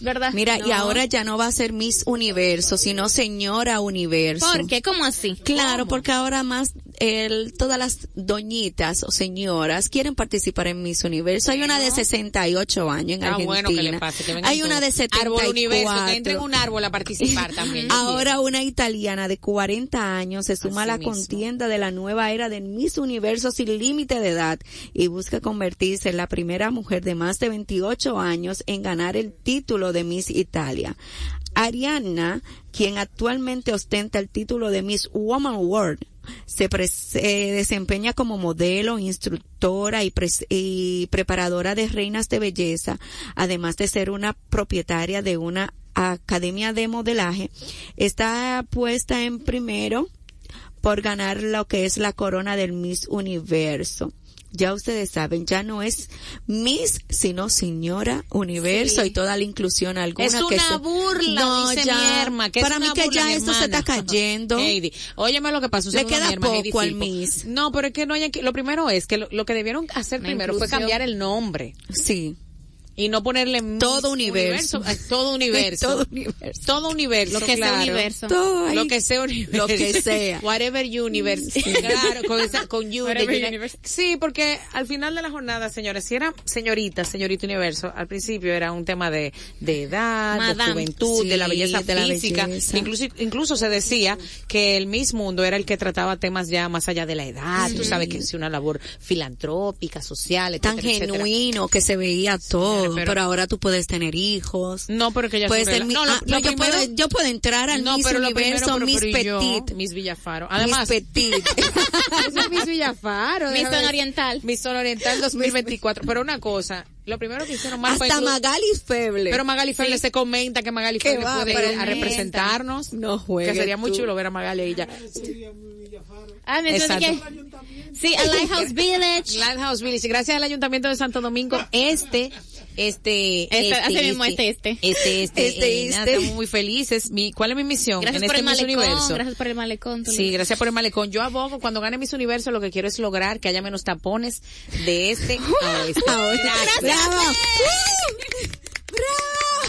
[SPEAKER 3] ¿verdad?
[SPEAKER 4] Mira, y ahora ya no va a ser Miss Universo, sino Señora Universo.
[SPEAKER 3] ¿Por qué? ¿Cómo así?
[SPEAKER 4] Claro, porque ahora más el, todas las doñitas o señoras quieren participar en Miss Universo. Hay una de 68 años en
[SPEAKER 2] Ah,
[SPEAKER 4] Argentina.
[SPEAKER 2] bueno que le pase. Que
[SPEAKER 4] Hay una de 74.
[SPEAKER 2] Árbol universo, que entren un árbol a participar también.
[SPEAKER 4] Ahora una italiana de 40 años se suma
[SPEAKER 2] Así
[SPEAKER 4] a la
[SPEAKER 2] mismo.
[SPEAKER 4] contienda de la nueva era del Miss Universo sin límite de edad y busca convertirse en la primera mujer de más de 28 años en ganar el título de Miss Italia. Arianna, quien actualmente ostenta el título de Miss Woman World, se, desempeña como modelo, instructora y preparadora de reinas de belleza, además de ser una propietaria de una academia de modelaje. Está puesta en primero por ganar lo que es la corona del Miss Universo. Ya ustedes saben, ya no es Miss, sino Señora Universo
[SPEAKER 2] Sí.
[SPEAKER 4] y toda la inclusión alguna.
[SPEAKER 2] Es
[SPEAKER 4] que
[SPEAKER 2] una
[SPEAKER 4] se-
[SPEAKER 2] burla,
[SPEAKER 4] No,
[SPEAKER 2] dice
[SPEAKER 4] ya.
[SPEAKER 2] mi herma, que es
[SPEAKER 4] Para mí que ya esto se está cayendo.
[SPEAKER 2] Heidi, óyeme lo que pasó.
[SPEAKER 4] Le queda
[SPEAKER 2] mi herma, Heidi
[SPEAKER 4] poco al. Miss.
[SPEAKER 2] No, pero es que no hay que, lo primero es que lo, lo que debieron hacer
[SPEAKER 3] La
[SPEAKER 2] primero fue cambiar el nombre
[SPEAKER 4] Sí.
[SPEAKER 2] Y no ponerle
[SPEAKER 4] Todo universo.
[SPEAKER 2] todo universo.
[SPEAKER 4] Todo universo.
[SPEAKER 2] Todo universo.
[SPEAKER 3] Lo que sea universo.
[SPEAKER 4] Todo ahí.
[SPEAKER 2] Lo que sea universo.
[SPEAKER 4] Lo que sea.
[SPEAKER 2] Whatever universe. Claro, con, esa, con you.
[SPEAKER 3] Whatever
[SPEAKER 2] de uni-
[SPEAKER 3] universe.
[SPEAKER 2] Sí, porque al final de la jornada, señores, si era señorita, señorita universo, al principio era un tema de, de edad, de juventud,
[SPEAKER 4] Sí,
[SPEAKER 2] de la belleza
[SPEAKER 4] de la
[SPEAKER 2] física.
[SPEAKER 4] belleza.
[SPEAKER 2] Incluso, incluso se decía que el Miss Mundo era el que trataba temas ya más allá de la edad. Tú sabes que es una labor filantrópica, social,
[SPEAKER 4] Tan
[SPEAKER 2] etcétera, etcétera.
[SPEAKER 4] genuino que se veía todo,
[SPEAKER 2] pero-
[SPEAKER 4] pero, ahora tú puedes tener hijos.
[SPEAKER 2] No, pero que ya
[SPEAKER 4] Puedes ser mi-
[SPEAKER 2] No, lo-
[SPEAKER 4] ah,
[SPEAKER 2] lo
[SPEAKER 4] no, yo,
[SPEAKER 2] primero-
[SPEAKER 4] puedo, yo puedo entrar al
[SPEAKER 2] no,
[SPEAKER 4] Miss
[SPEAKER 2] pero lo
[SPEAKER 4] Universo,
[SPEAKER 2] primero, pero-
[SPEAKER 4] Miss
[SPEAKER 2] pero ¿y yo?
[SPEAKER 4] Petit.
[SPEAKER 2] Miss Villafaro. Además,
[SPEAKER 4] Miss Petit.
[SPEAKER 2] Esa es Miss Villafaro.
[SPEAKER 3] Miss
[SPEAKER 2] déjame
[SPEAKER 3] Zona. Oriental.
[SPEAKER 2] Miss Zona Oriental 2024. Pero una cosa, lo primero que hicieron mal
[SPEAKER 4] Hasta
[SPEAKER 2] inclu-
[SPEAKER 4] Magali Feble.
[SPEAKER 2] Pero Magali Feble se comenta que Magali Feble
[SPEAKER 4] va,
[SPEAKER 2] puede ir a representarnos.
[SPEAKER 4] No juegues
[SPEAKER 2] Que sería muy
[SPEAKER 4] tú.
[SPEAKER 2] chulo ver a Magali y ella.
[SPEAKER 3] Ah, me que... Sí, a Lighthouse Village.
[SPEAKER 2] Lighthouse Village. Gracias al Ayuntamiento de Santo Domingo, este, este,
[SPEAKER 3] Este, así mismo, este, este.
[SPEAKER 2] este, este,
[SPEAKER 4] Este,
[SPEAKER 2] eh, nada,
[SPEAKER 4] este.
[SPEAKER 2] estamos muy felices. Mi, ¿cuál es mi misión
[SPEAKER 3] Gracias
[SPEAKER 2] en
[SPEAKER 3] por
[SPEAKER 2] este
[SPEAKER 3] el malecón,
[SPEAKER 2] Universo?
[SPEAKER 3] gracias por el malecón.
[SPEAKER 2] Sí, gracias por el malecón. Yo abogo cuando gane Miss Universo, lo que quiero es lograr que haya menos tapones de este a oeste. Gracias.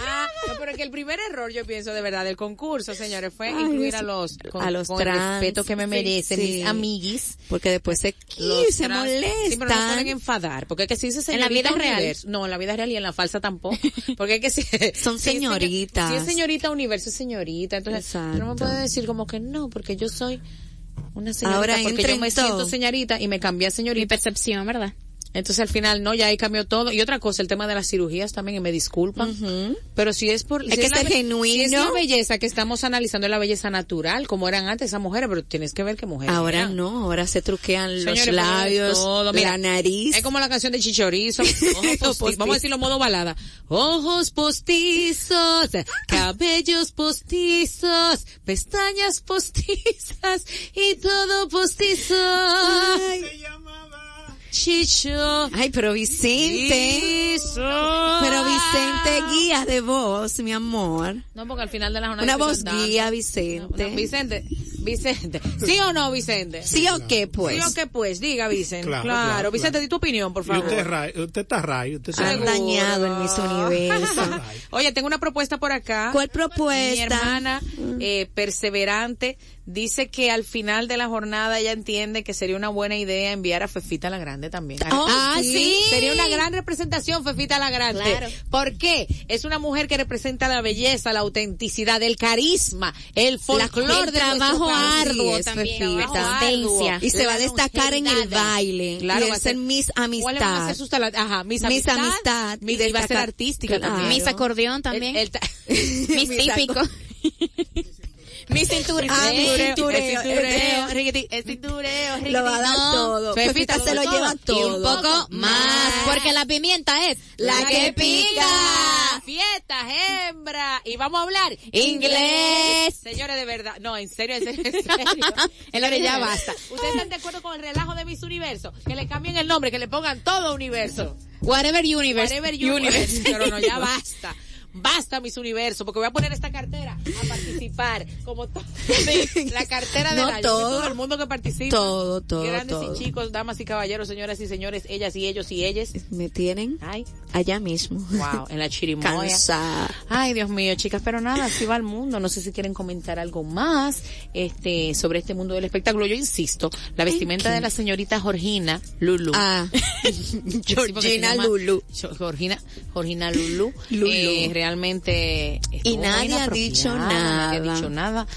[SPEAKER 2] Ah, no, pero es que el primer error, yo pienso, de verdad, del concurso, señores, fue
[SPEAKER 4] Ay,
[SPEAKER 2] incluir a los, con,
[SPEAKER 4] A los
[SPEAKER 2] con el respeto que me merecen
[SPEAKER 4] sí.
[SPEAKER 2] mis amiguis.
[SPEAKER 4] Porque después se,
[SPEAKER 2] Los
[SPEAKER 4] y se
[SPEAKER 2] trans.
[SPEAKER 4] molestan.
[SPEAKER 2] Sí, pero no pueden enfadar, porque es que si dice
[SPEAKER 3] En la vida real.
[SPEAKER 2] universo, no, en la vida real y en la falsa tampoco, porque es que si,
[SPEAKER 4] Son
[SPEAKER 2] si es señor-
[SPEAKER 4] señoritas.
[SPEAKER 2] Si es señorita universo, es señorita, entonces no me
[SPEAKER 4] Exacto.
[SPEAKER 2] puede decir como que no, porque yo soy una señorita,
[SPEAKER 4] Ahora
[SPEAKER 2] porque yo me siento señorita y me cambié a
[SPEAKER 3] Mi
[SPEAKER 2] señorita.
[SPEAKER 3] percepción, ¿verdad?
[SPEAKER 2] Entonces al final no, ya ahí cambió todo. Y otra cosa, el tema de las cirugías también, y me disculpan. Pero si es por... Si
[SPEAKER 4] que
[SPEAKER 2] es la
[SPEAKER 4] genuino.
[SPEAKER 2] Si es la belleza que estamos analizando, es la belleza natural, como eran antes esas mujeres, pero tienes que ver que mujeres
[SPEAKER 4] Ahora
[SPEAKER 2] eran.
[SPEAKER 4] no, ahora se truquean los
[SPEAKER 2] Señores,
[SPEAKER 4] labios,
[SPEAKER 2] todo. Mira,
[SPEAKER 4] la nariz.
[SPEAKER 2] Es como la canción de Chichorizo. Ojos postizos. Vamos a decirlo modo balada. Ojos postizos, cabellos postizos, pestañas postizas y todo postizo. Chicho.
[SPEAKER 4] Ay, pero Vicente.
[SPEAKER 2] Chicho.
[SPEAKER 4] Pero Vicente, guía de voz, mi amor.
[SPEAKER 2] No, porque al final de la jornada.
[SPEAKER 4] Una voz
[SPEAKER 2] cantando.
[SPEAKER 4] guía, Vicente.
[SPEAKER 2] no, Vicente, Vicente. ¿Sí o no, Vicente?
[SPEAKER 4] ¿Sí o qué, pues?
[SPEAKER 2] ¿Sí o qué, pues? Diga, Vicente.
[SPEAKER 5] Claro,
[SPEAKER 2] Claro,
[SPEAKER 5] claro,
[SPEAKER 2] Vicente,
[SPEAKER 5] claro.
[SPEAKER 2] di tu opinión, por
[SPEAKER 5] Y
[SPEAKER 2] favor.
[SPEAKER 5] usted, ray- usted está ray, usted
[SPEAKER 2] Seguro.
[SPEAKER 4] dañado en mis universo.
[SPEAKER 2] Oye, tengo una propuesta por acá.
[SPEAKER 4] ¿Cuál
[SPEAKER 2] Mi
[SPEAKER 4] propuesta?
[SPEAKER 2] hermana, eh, perseverante, dice que al final de la jornada ella entiende que sería una buena idea enviar a Fefita la Grande también.
[SPEAKER 4] Oh,
[SPEAKER 2] ah,
[SPEAKER 4] sí.
[SPEAKER 2] Sería una gran representación Fefita la Grande.
[SPEAKER 3] Claro.
[SPEAKER 2] ¿Por qué? Es una mujer que representa la belleza, la autenticidad, el carisma, el folclore
[SPEAKER 3] el
[SPEAKER 2] de
[SPEAKER 3] trabajo
[SPEAKER 2] país.
[SPEAKER 3] arduo
[SPEAKER 4] es,
[SPEAKER 3] también,
[SPEAKER 4] Fefita.
[SPEAKER 3] arduo.
[SPEAKER 4] Y se
[SPEAKER 2] La
[SPEAKER 4] va a destacar en el baile.
[SPEAKER 2] Claro,
[SPEAKER 4] y
[SPEAKER 2] va a
[SPEAKER 4] ser Miss
[SPEAKER 2] ¿Cuáles van a
[SPEAKER 4] Amistad.
[SPEAKER 2] ser sus? Ajá, Miss
[SPEAKER 4] Miss
[SPEAKER 2] Amistad.
[SPEAKER 4] Amistad.
[SPEAKER 2] Miss-
[SPEAKER 4] Y
[SPEAKER 2] y va a ser artística
[SPEAKER 4] Claro.
[SPEAKER 2] también.
[SPEAKER 3] Miss acordeón también.
[SPEAKER 2] El-
[SPEAKER 3] Mis típicos. Mis cintureos.
[SPEAKER 4] Ah, mi
[SPEAKER 2] El
[SPEAKER 4] cintureo,
[SPEAKER 2] cintureo,
[SPEAKER 4] el-
[SPEAKER 2] cintureo,
[SPEAKER 4] Lo va a dar todo.
[SPEAKER 2] Fefita
[SPEAKER 4] se lo
[SPEAKER 2] todo.
[SPEAKER 4] lleva
[SPEAKER 2] Y
[SPEAKER 4] todo.
[SPEAKER 2] un poco más.
[SPEAKER 3] Porque la pimienta es
[SPEAKER 4] La que pica.
[SPEAKER 2] Fiesta, hembra. Y vamos a hablar
[SPEAKER 3] Inglés.
[SPEAKER 2] Señores, de verdad. No, en serio, en serio, en serio. Ya basta. ¿Ustedes están de acuerdo con el relajo de Miss Universo? Que le cambien el nombre, que le pongan todo universo.
[SPEAKER 3] Whatever universe.
[SPEAKER 2] Whatever universe. Pero no, ya basta. Basta, Miss Universo, porque voy a poner esta cartera a participar como sí, la cartera de
[SPEAKER 4] No,
[SPEAKER 2] la
[SPEAKER 4] todo.
[SPEAKER 2] todo el mundo que participa.
[SPEAKER 4] Todo, todo,
[SPEAKER 2] Grandes
[SPEAKER 4] todo.
[SPEAKER 2] y chicos, damas y caballeros, señoras y señores, ellas y ellos y ellas.
[SPEAKER 4] Me tienen
[SPEAKER 2] Ay,
[SPEAKER 4] allá mismo.
[SPEAKER 2] wow, en la chirimoya.
[SPEAKER 4] Cansada.
[SPEAKER 2] Ay, Dios mío, chicas, pero nada, así va el mundo. No sé si quieren comentar algo más este sobre este mundo del espectáculo. Yo insisto, la vestimenta de la señorita Georgina Lulu.
[SPEAKER 4] Ah, Georgina Lulu.
[SPEAKER 2] Georgina, Georgina Lulu.
[SPEAKER 4] Lulu.
[SPEAKER 2] Eh, realmente.
[SPEAKER 4] Y nadie ha dicho
[SPEAKER 2] inapropiada, Nadie ha
[SPEAKER 4] nada.
[SPEAKER 2] dicho nada.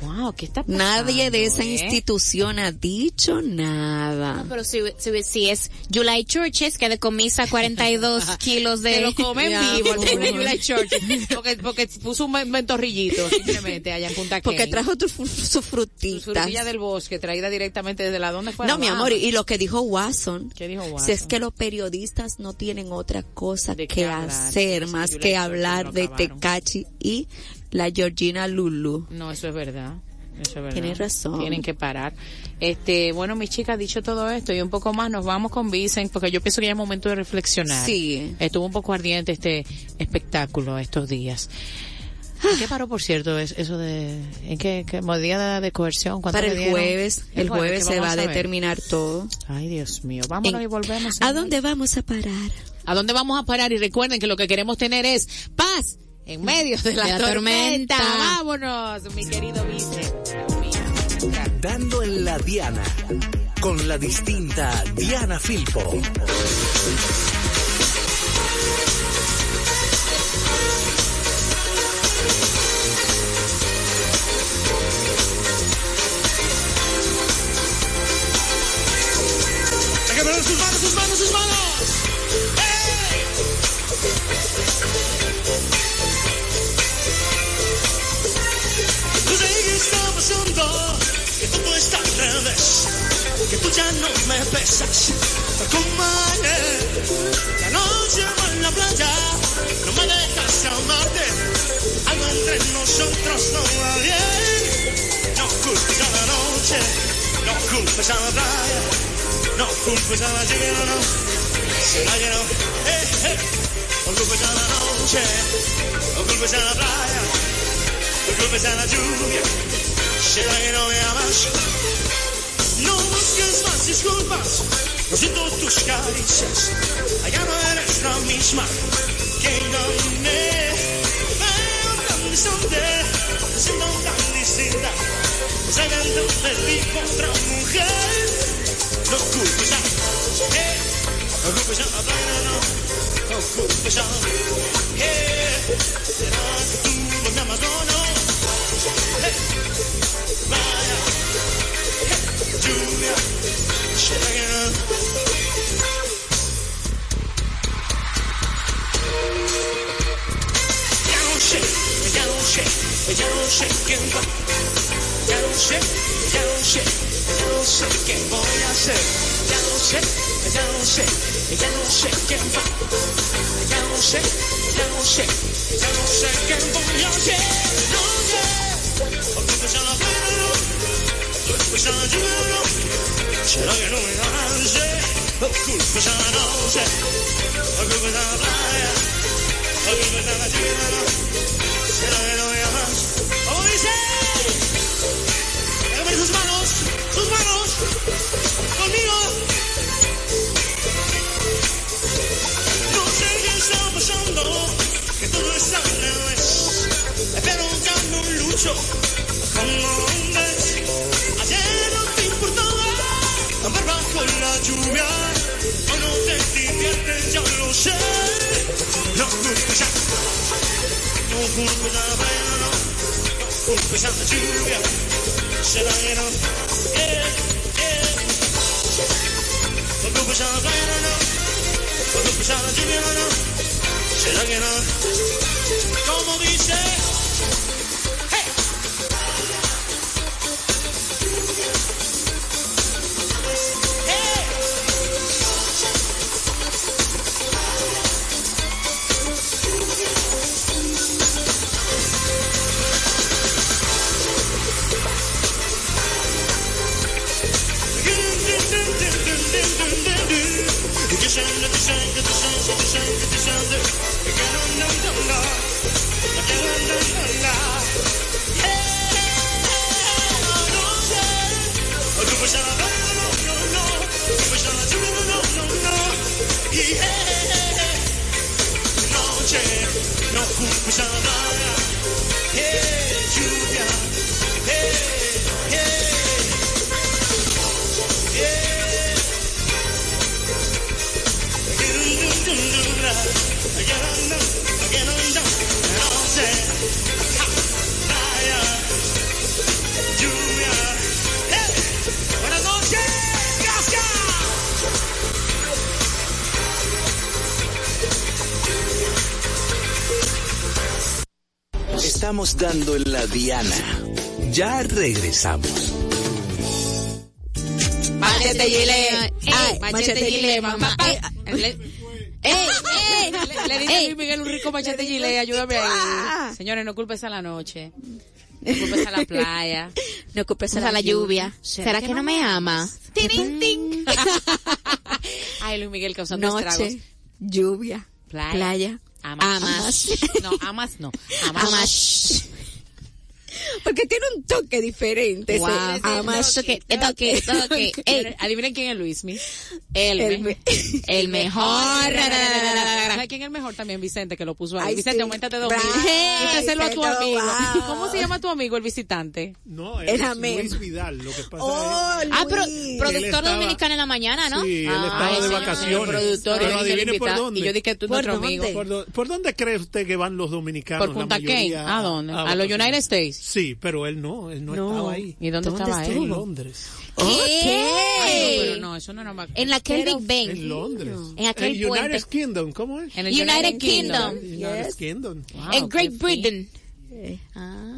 [SPEAKER 2] Wow, ¿qué está pasando?
[SPEAKER 4] Nadie de esa
[SPEAKER 2] eh?
[SPEAKER 4] institución ha dicho nada.
[SPEAKER 3] No, pero si, si, si es July Churches, que decomisa 42 kilos de...
[SPEAKER 2] Se lo comen
[SPEAKER 4] Ya,
[SPEAKER 2] vivo el
[SPEAKER 4] por
[SPEAKER 2] pobre
[SPEAKER 4] favor.
[SPEAKER 2] Julia Church. Porque, porque puso un mentorrillito simplemente allá en Punta
[SPEAKER 4] Porque trajo tu, fu- sus
[SPEAKER 2] Su frutilla del bosque traída directamente desde la donde fue.
[SPEAKER 4] No, mi amor, y lo que dijo Watson.
[SPEAKER 2] ¿Qué dijo Watson?
[SPEAKER 4] Si es que los periodistas no tienen otra cosa
[SPEAKER 2] ¿De
[SPEAKER 4] que
[SPEAKER 2] hablar?
[SPEAKER 4] hacer más que hablar de. Tecachi y la Georgina Lulu.
[SPEAKER 2] No, eso es verdad. Eso es verdad.
[SPEAKER 4] Tienes razón.
[SPEAKER 2] Tienen que parar. Este, bueno, mis chicas, dicho todo esto y un poco más, nos vamos con Vicent, porque yo pienso que ya es momento de reflexionar.
[SPEAKER 4] Sí.
[SPEAKER 2] Estuvo un poco ardiente este espectáculo estos días. ¿En qué paró, por cierto, es- eso de, en qué, qué modalidad de coerción? ¿Cuánto
[SPEAKER 4] Para el jueves, el jueves
[SPEAKER 2] ¿qué
[SPEAKER 4] se va a determinar todo.
[SPEAKER 2] Ay, Dios mío. Vámonos
[SPEAKER 4] En-
[SPEAKER 2] y volvemos.
[SPEAKER 4] ¿A dónde vamos a parar?
[SPEAKER 2] ¿A dónde vamos a parar? Y recuerden que lo que queremos tener es paz en medio de la,
[SPEAKER 3] De la
[SPEAKER 2] tormenta.
[SPEAKER 3] tormenta.
[SPEAKER 2] Vámonos, mi querido Vicent.
[SPEAKER 1] Dando en la Diana. Con la distinta Diana Filpo.
[SPEAKER 11] Sus manos, sus manos, sus manos. ¡Eh! Está pasando, que todo está al revés, que tú ya no me besas como ayer. La noche en la playa, no me dejas amarte, algo entre nosotros no va bien. No culpes a la noche, no culpes a la playa. No culpes a la lluvia, no. Será que no. Eh, eh. No culpes a la noche. No culpes a la playa. No culpes a la lluvia. Será que no me amas. No busques más disculpas. No siento tus caricias. Allá no eres la misma que me veo tan distante. Me siento tan distinta. Que entonces vi otra mujer. No culpes a, eh, no culpes a la playa, no, no culpes a, eh, será que tú no me amas, no, no, Ya no sé, ya no sé, ya no sé quién va. Ya no sé, ya no sé, ya no sé qué voy a hacer. Ya no sé, o culpes a la lluvia, no. Será que no me hace, o culpes a la noche, o culpes a la playa, o culpes a la no. Será que no me amas. ¿Cómo dice? Déjame sus manos, sus manos, conmigo. No sé qué está pasando, que todo está al revés. Pero ya no lucho lluvia. O no te diviertes, ya. No culpes a, no no. Culpes a no, eh, eh. Culpes a la dice.
[SPEAKER 1] Estamos dando en la Diana. Ya regresamos.
[SPEAKER 2] Machete Gile.
[SPEAKER 3] Ay,
[SPEAKER 2] Machete
[SPEAKER 3] Machete
[SPEAKER 2] Gile, mamá.
[SPEAKER 3] mamá.
[SPEAKER 2] Eh, Le
[SPEAKER 3] ¡Ey, ey!
[SPEAKER 2] le- le dice a
[SPEAKER 3] ¡Ey!
[SPEAKER 2] Luis Miguel un rico machete Gile, ayúdame ahí. Señores, no culpes a la noche. No culpes a la playa.
[SPEAKER 4] No culpes
[SPEAKER 3] O sea, la lluvia. ¿Será que no me ama?
[SPEAKER 2] Tirin, tin. Ay, Luis Miguel causando estragos.
[SPEAKER 4] Noche, lluvia,
[SPEAKER 2] Playa.
[SPEAKER 4] playa.
[SPEAKER 2] Amas.
[SPEAKER 4] Amas.
[SPEAKER 2] No, amas no. Amas.
[SPEAKER 4] Amas. Porque tiene un toque diferente. ese
[SPEAKER 2] Wow.
[SPEAKER 4] amas.
[SPEAKER 3] Toque, toque, toque. Ey,
[SPEAKER 2] Adivinen quién es Luismi. El,
[SPEAKER 4] El
[SPEAKER 2] me- el mejor. ¿Sabe quién es el mejor también? Vicente, que lo puso ahí.
[SPEAKER 4] Ay,
[SPEAKER 2] Vicente,
[SPEAKER 4] sí.
[SPEAKER 2] aumentate dos mil. A tu amigo.
[SPEAKER 4] wow.
[SPEAKER 2] ¿Cómo se llama tu amigo, el visitante?
[SPEAKER 5] No,
[SPEAKER 4] El
[SPEAKER 5] es. Luis Vidal. Lo que pasa
[SPEAKER 4] Oh,
[SPEAKER 5] es...
[SPEAKER 3] Ah, pero productor
[SPEAKER 5] estaba-
[SPEAKER 3] dominicano en la mañana, ¿no?
[SPEAKER 5] Sí, él
[SPEAKER 2] Ah,
[SPEAKER 5] estaba de
[SPEAKER 2] es
[SPEAKER 5] vacaciones.
[SPEAKER 2] productor,
[SPEAKER 5] Pero
[SPEAKER 2] yo dije,
[SPEAKER 5] adivine por dónde.
[SPEAKER 2] Y yo dije, tú
[SPEAKER 4] ¿Por
[SPEAKER 2] nuestro amigo.
[SPEAKER 5] ¿Por, dó- por dónde cree usted que van los dominicanos?
[SPEAKER 2] Por Punta Cana. ¿A dónde? ¿A los? United States?
[SPEAKER 5] Sí, pero él no, él no,
[SPEAKER 4] No.
[SPEAKER 5] estaba ahí.
[SPEAKER 2] ¿Y dónde,
[SPEAKER 4] ¿Dónde
[SPEAKER 2] estaba
[SPEAKER 4] estuvo?
[SPEAKER 5] En
[SPEAKER 2] él?
[SPEAKER 5] Londres.
[SPEAKER 3] ¿Qué?
[SPEAKER 2] Ay, no, pero no, eso no era más.
[SPEAKER 3] En aquel Big Bang.
[SPEAKER 5] En Londres.
[SPEAKER 3] En aquel
[SPEAKER 5] En
[SPEAKER 3] puente.
[SPEAKER 5] United Kingdom, ¿cómo es?
[SPEAKER 2] En el
[SPEAKER 3] United Kingdom.
[SPEAKER 5] United
[SPEAKER 4] Yes.
[SPEAKER 5] Kingdom.
[SPEAKER 2] Wow,
[SPEAKER 3] en Great Britain.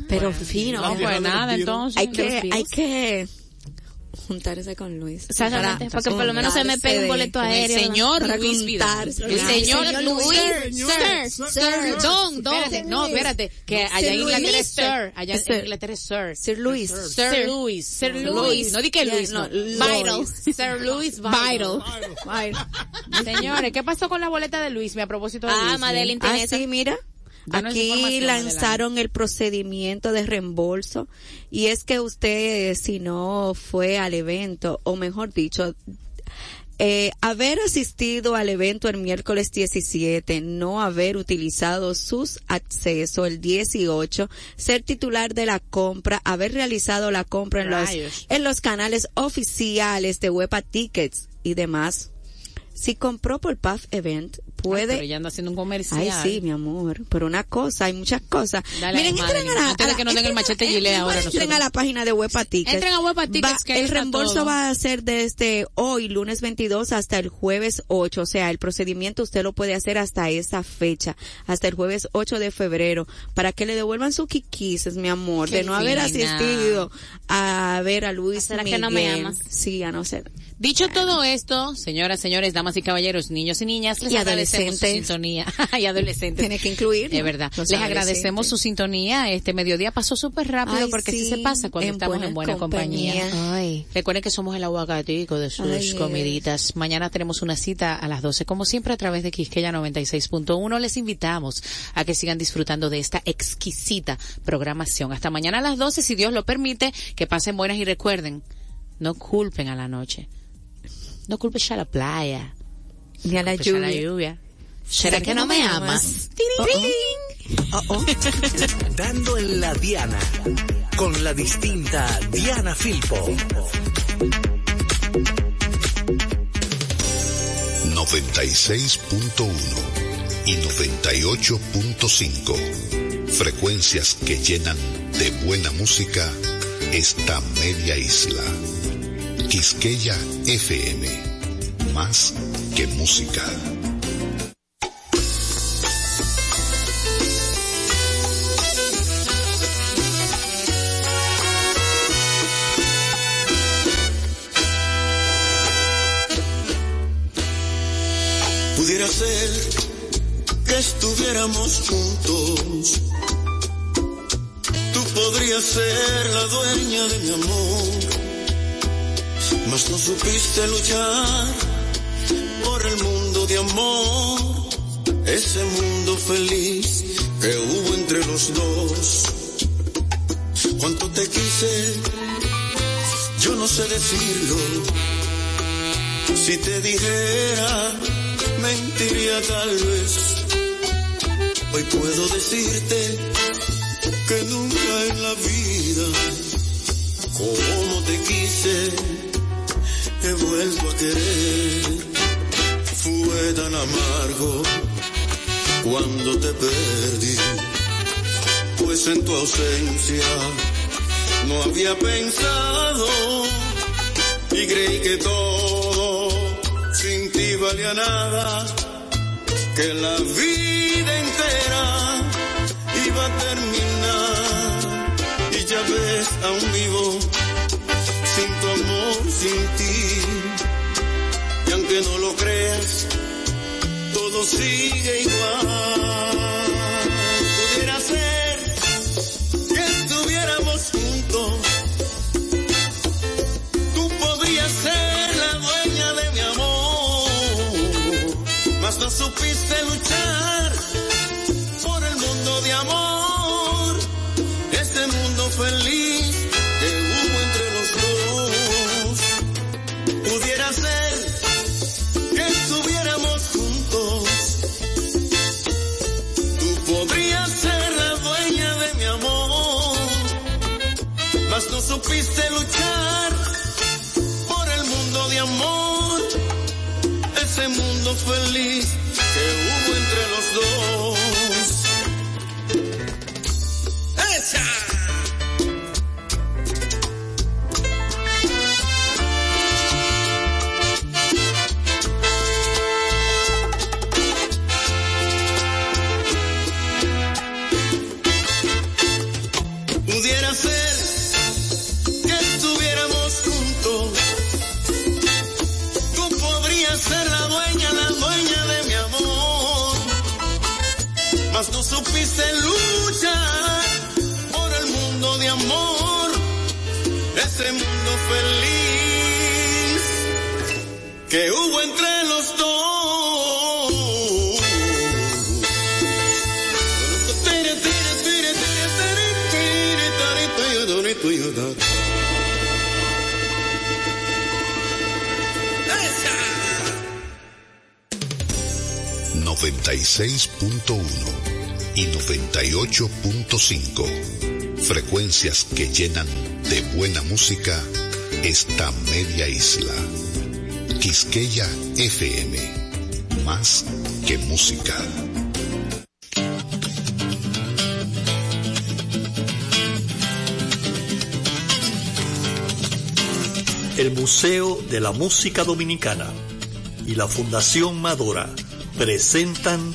[SPEAKER 4] Pero fino.
[SPEAKER 2] No,
[SPEAKER 5] Tierra
[SPEAKER 2] pues nada, entonces.
[SPEAKER 4] Hay que, hay que juntarse con Luis.
[SPEAKER 3] Exactamente, porque por lo menos se me pega un boleto
[SPEAKER 2] Con el
[SPEAKER 3] aéreo.
[SPEAKER 2] señor
[SPEAKER 4] Para
[SPEAKER 2] Luis Vidal. El
[SPEAKER 4] Ah,
[SPEAKER 2] señor
[SPEAKER 4] señor
[SPEAKER 2] Luis. Sir,
[SPEAKER 5] Sir,
[SPEAKER 2] sir, don, don.
[SPEAKER 4] Espérate,
[SPEAKER 2] No, espérate, que allá en Inglaterra es sir. Allá en. Inglaterra es sir.
[SPEAKER 4] Sir Luis.
[SPEAKER 2] Sir Luis.
[SPEAKER 3] Sir
[SPEAKER 2] Luis. No di que Luis, no. Vital. Sir Luis Vital.
[SPEAKER 4] Vital.
[SPEAKER 2] Señores, ¿qué pasó con la boleta de Luis? Me a propósito de
[SPEAKER 3] Ah. Madeline
[SPEAKER 4] Ah,
[SPEAKER 3] tiene esa.
[SPEAKER 4] sí, mira.
[SPEAKER 2] Danos
[SPEAKER 4] Aquí lanzaron el procedimiento de reembolso y es que usted, si no fue al evento, o mejor dicho, eh, haber asistido al evento el miércoles 17, no haber utilizado sus accesos el 18, ser titular de la compra, haber realizado la compra en los, en los canales oficiales de Wepa Tickets y demás. Si compró por PAF Event, puede
[SPEAKER 2] Pero ella anda haciendo un comercial.
[SPEAKER 4] Ay, sí, mi amor. Pero una cosa, hay muchas cosas.
[SPEAKER 2] Dale,
[SPEAKER 4] Miren, entren a la, a la- entren a-
[SPEAKER 2] machete gilet
[SPEAKER 4] entren-
[SPEAKER 2] ahora
[SPEAKER 4] Entren
[SPEAKER 2] nosotros.
[SPEAKER 4] a la página de Huepa Tickets.
[SPEAKER 2] Entren a Huepa Tickets,
[SPEAKER 4] Va-
[SPEAKER 2] que ahí
[SPEAKER 4] El reembolso
[SPEAKER 2] todo.
[SPEAKER 4] va a ser desde hoy, lunes 22, hasta el jueves 8. O sea, el procedimiento usted lo puede hacer hasta esa fecha, hasta el jueves 8 de febrero, para que le devuelvan sus quiquises, mi amor,
[SPEAKER 2] Qué
[SPEAKER 4] de no haber asistido a ver a Luis
[SPEAKER 3] ¿Será que no me
[SPEAKER 4] Miguel.
[SPEAKER 3] amas?
[SPEAKER 4] Sí, a no ser.
[SPEAKER 2] Dicho todo esto, señoras, señores, damas y caballeros, niños y niñas, les
[SPEAKER 4] Y
[SPEAKER 2] agradecemos su
[SPEAKER 4] adolescentes.
[SPEAKER 2] sintonía. y adolescentes.
[SPEAKER 4] Tiene que incluir.
[SPEAKER 2] Es verdad.
[SPEAKER 4] Los
[SPEAKER 2] Les agradecemos su sintonía. Este mediodía pasó súper rápido
[SPEAKER 4] Ay,
[SPEAKER 2] porque así
[SPEAKER 4] sí,
[SPEAKER 2] se pasa cuando
[SPEAKER 4] en
[SPEAKER 2] estamos
[SPEAKER 4] buena
[SPEAKER 2] en buena compañía.
[SPEAKER 4] compañía.
[SPEAKER 3] Ay.
[SPEAKER 2] Recuerden que somos el aguacatico de sus
[SPEAKER 4] Ay,
[SPEAKER 2] comiditas. Mañana tenemos una cita a las 12, como siempre, a través de Quisqueya 96.1. Les invitamos a que sigan disfrutando de esta exquisita programación. Hasta mañana a las 12, si Dios lo permite, que pasen buenas y recuerden, no culpen a la noche. No culpes a la playa.
[SPEAKER 4] Ni a la
[SPEAKER 2] a
[SPEAKER 4] lluvia.
[SPEAKER 2] ¿Será que no me amas?
[SPEAKER 4] Oh, oh.
[SPEAKER 1] Dando en la Diana. Con la distinta Diana Filpo.
[SPEAKER 12] 96.1 y 98.5. Frecuencias que llenan de buena música esta media isla. Quisqueya FM. Más que música.
[SPEAKER 7] Pudiera ser que estuviéramos juntos. Tú podrías ser la dueña de mi amor, mas no supiste luchar por el mundo de amor, ese mundo feliz que hubo entre los dos. Cuánto te quise, yo no sé decirlo. Si te dijera, mentiría tal vez. Hoy puedo decirte que nunca en la vida, como te quise, he vuelto a querer. Fue tan amargo cuando te perdí, pues en tu ausencia no había pensado y creí que todo ti valía nada, que la vida entera iba a terminar y ya ves aún vivo sin tu amor, sin ti y aunque no lo creas, todo sigue igual. supiste luchar por el mundo de amor, ese mundo feliz que hubo entre los dos.
[SPEAKER 12] 98.5. Frecuencias que llenan de buena música esta media isla. Quisqueya FM. Más que música.
[SPEAKER 13] El Museo de la Música Dominicana y la Fundación Madora presentan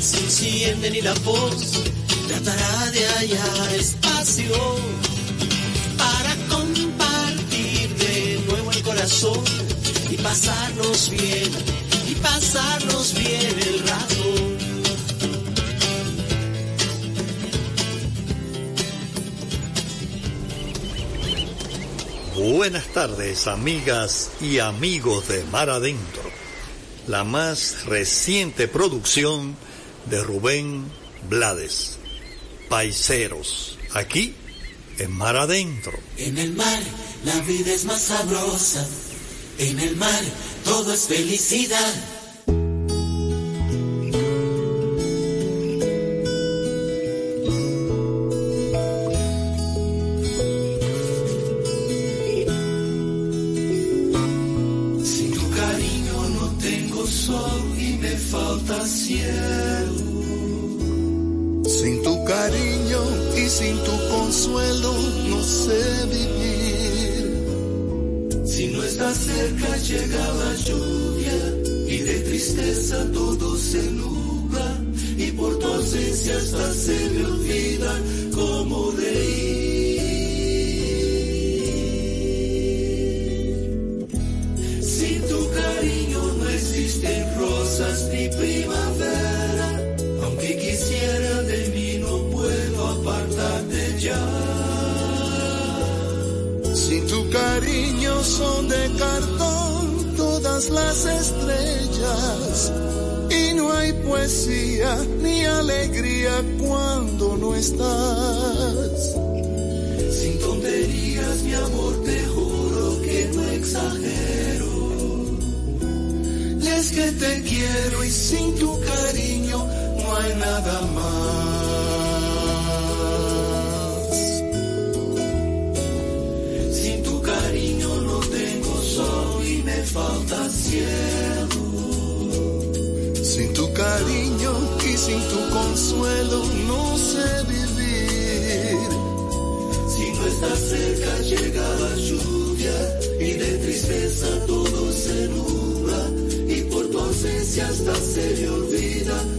[SPEAKER 9] se encienden y la voz tratará de hallar espacio para compartir de nuevo el corazón y pasarnos bien, y pasarnos bien el rato.
[SPEAKER 13] Buenas tardes, amigas y amigos de Mar Adentro, la más reciente producción de Rubén Blades, Paiseros, aquí en Mar Adentro.
[SPEAKER 9] En el mar la vida es más sabrosa, en el mar todo es felicidad.
[SPEAKER 14] Son de cartón todas las estrellas. Y no hay poesía ni alegría cuando no estás.
[SPEAKER 9] Sin tonterías, mi amor, te juro que no exagero.
[SPEAKER 14] Es que te quiero y sin tu cariño no hay nada más.
[SPEAKER 9] Sin tu
[SPEAKER 14] consuelo no sé vivir.
[SPEAKER 9] Si no estás cerca llega la lluvia y de tristeza todo se nubla y por tu ausencia hasta se me olvida